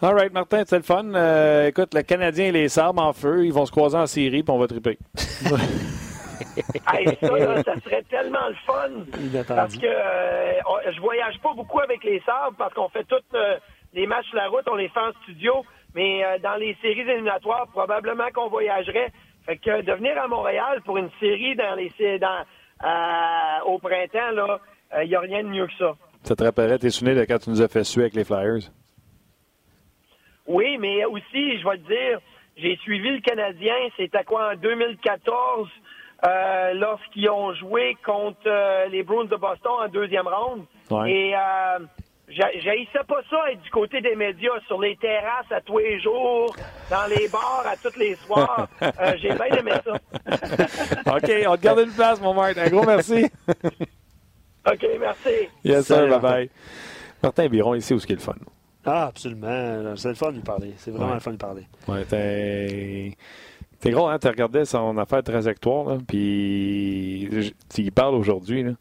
All right, Martin, c'est le fun. Euh, écoute, le Canadien et les Sabres en feu, ils vont se croiser en série, puis on va triper.
hey, ça, là, ça serait tellement le fun. Parce que euh, je voyage pas beaucoup avec les Sabres parce qu'on fait tous les matchs sur la route, on les fait en studio. Mais dans les séries éliminatoires, probablement qu'on voyagerait. Fait que de venir à Montréal pour une série dans les dans, euh, au printemps, là, il euh, n'y a rien de mieux que ça.
Ça te rappellerait tes souvenirs de quand tu nous as fait suer avec les Flyers?
Oui, mais aussi, je vais te dire, j'ai suivi le Canadien, c'était quoi, en 2014, euh, lorsqu'ils ont joué contre les Bruins de Boston en deuxième ronde. Et J'haïssais pas ça être du côté des médias, sur les terrasses à tous les jours, dans les bars à tous les soirs. Euh, j'ai bien aimé ça.
OK, on te garde une place, mon Martin. Un gros merci.
OK, merci.
Yes, sir. Bye-bye. Martin Biron, ici où ce qui est le fun?
Ah, absolument. C'est le fun de lui parler. C'est vraiment le fun de lui parler.
Ouais, t'es... T'es gros, hein? Tu regardais son affaire trajectoire, là, puis il parle aujourd'hui, là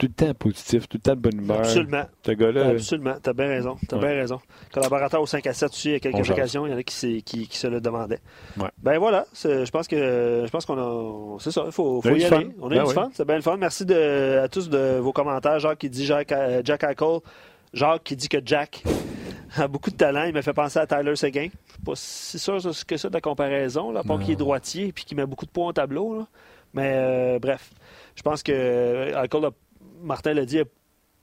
tout le temps positif, tout le temps de bonne humeur.
Absolument.
Ce gars-là.
Absolument. T'as bien raison. T'as bien raison. Collaborateur au 5 à 7 aussi, il y a quelques occasions, il y en a qui, qui, qui se le demandaient. Ouais. Ben voilà, je pense que je pense qu'on a. C'est ça, il faut, faut y aller. On a ben eu du fun. C'est bien le fun. Merci de, à tous de vos commentaires. Jacques qui dit Jack, euh, Jack Eichel. Jacques qui dit que Jack a beaucoup de talent. Il m'a fait penser à Tyler Seguin. Je suis pas si sûr que ça de la comparaison, là, pas qu'il est droitier et qu'il met beaucoup de points au tableau. Mais euh, bref, je pense que Eichel a Martin l'a dit, il a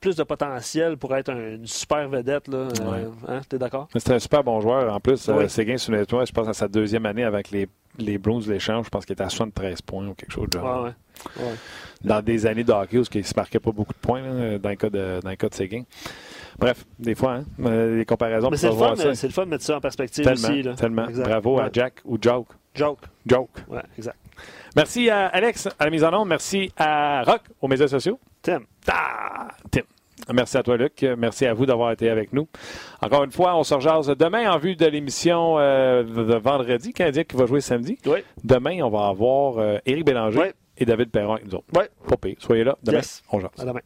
plus de potentiel pour être une super vedette. Là. Euh, hein, T'es d'accord?
C'est un super bon joueur. En plus, oui. Euh, Séguin sur je pense à sa deuxième année avec les, les Bruins de l'échange, je pense qu'il était à 73 points ou quelque chose de genre.
Ouais, ouais.
Dans des années de hockey où il ne se marquait pas beaucoup de points dans, le cas de, dans le cas de Séguin. Bref, des fois, hein, euh, les comparaisons.
c'est le, fun, c'est le fun de mettre ça en perspective
tellement,
aussi. Là.
Tellement. Bravo à Jack ou Joke.
Joke.
Joke.
Ouais, exact.
Merci à Alex à la mise en onde. Merci à Rock aux médias sociaux.
Tim.
Ah, Tim. Merci à toi, Luc. Merci à vous d'avoir été avec nous. Encore une fois, on se rejase demain en vue de l'émission euh, de vendredi, Canadien qui va jouer samedi.
Oui.
Demain, on va avoir euh, Éric Bélanger et David Perron avec nous autres.
Oui.
Soyez là. Demain, on jase.
À demain.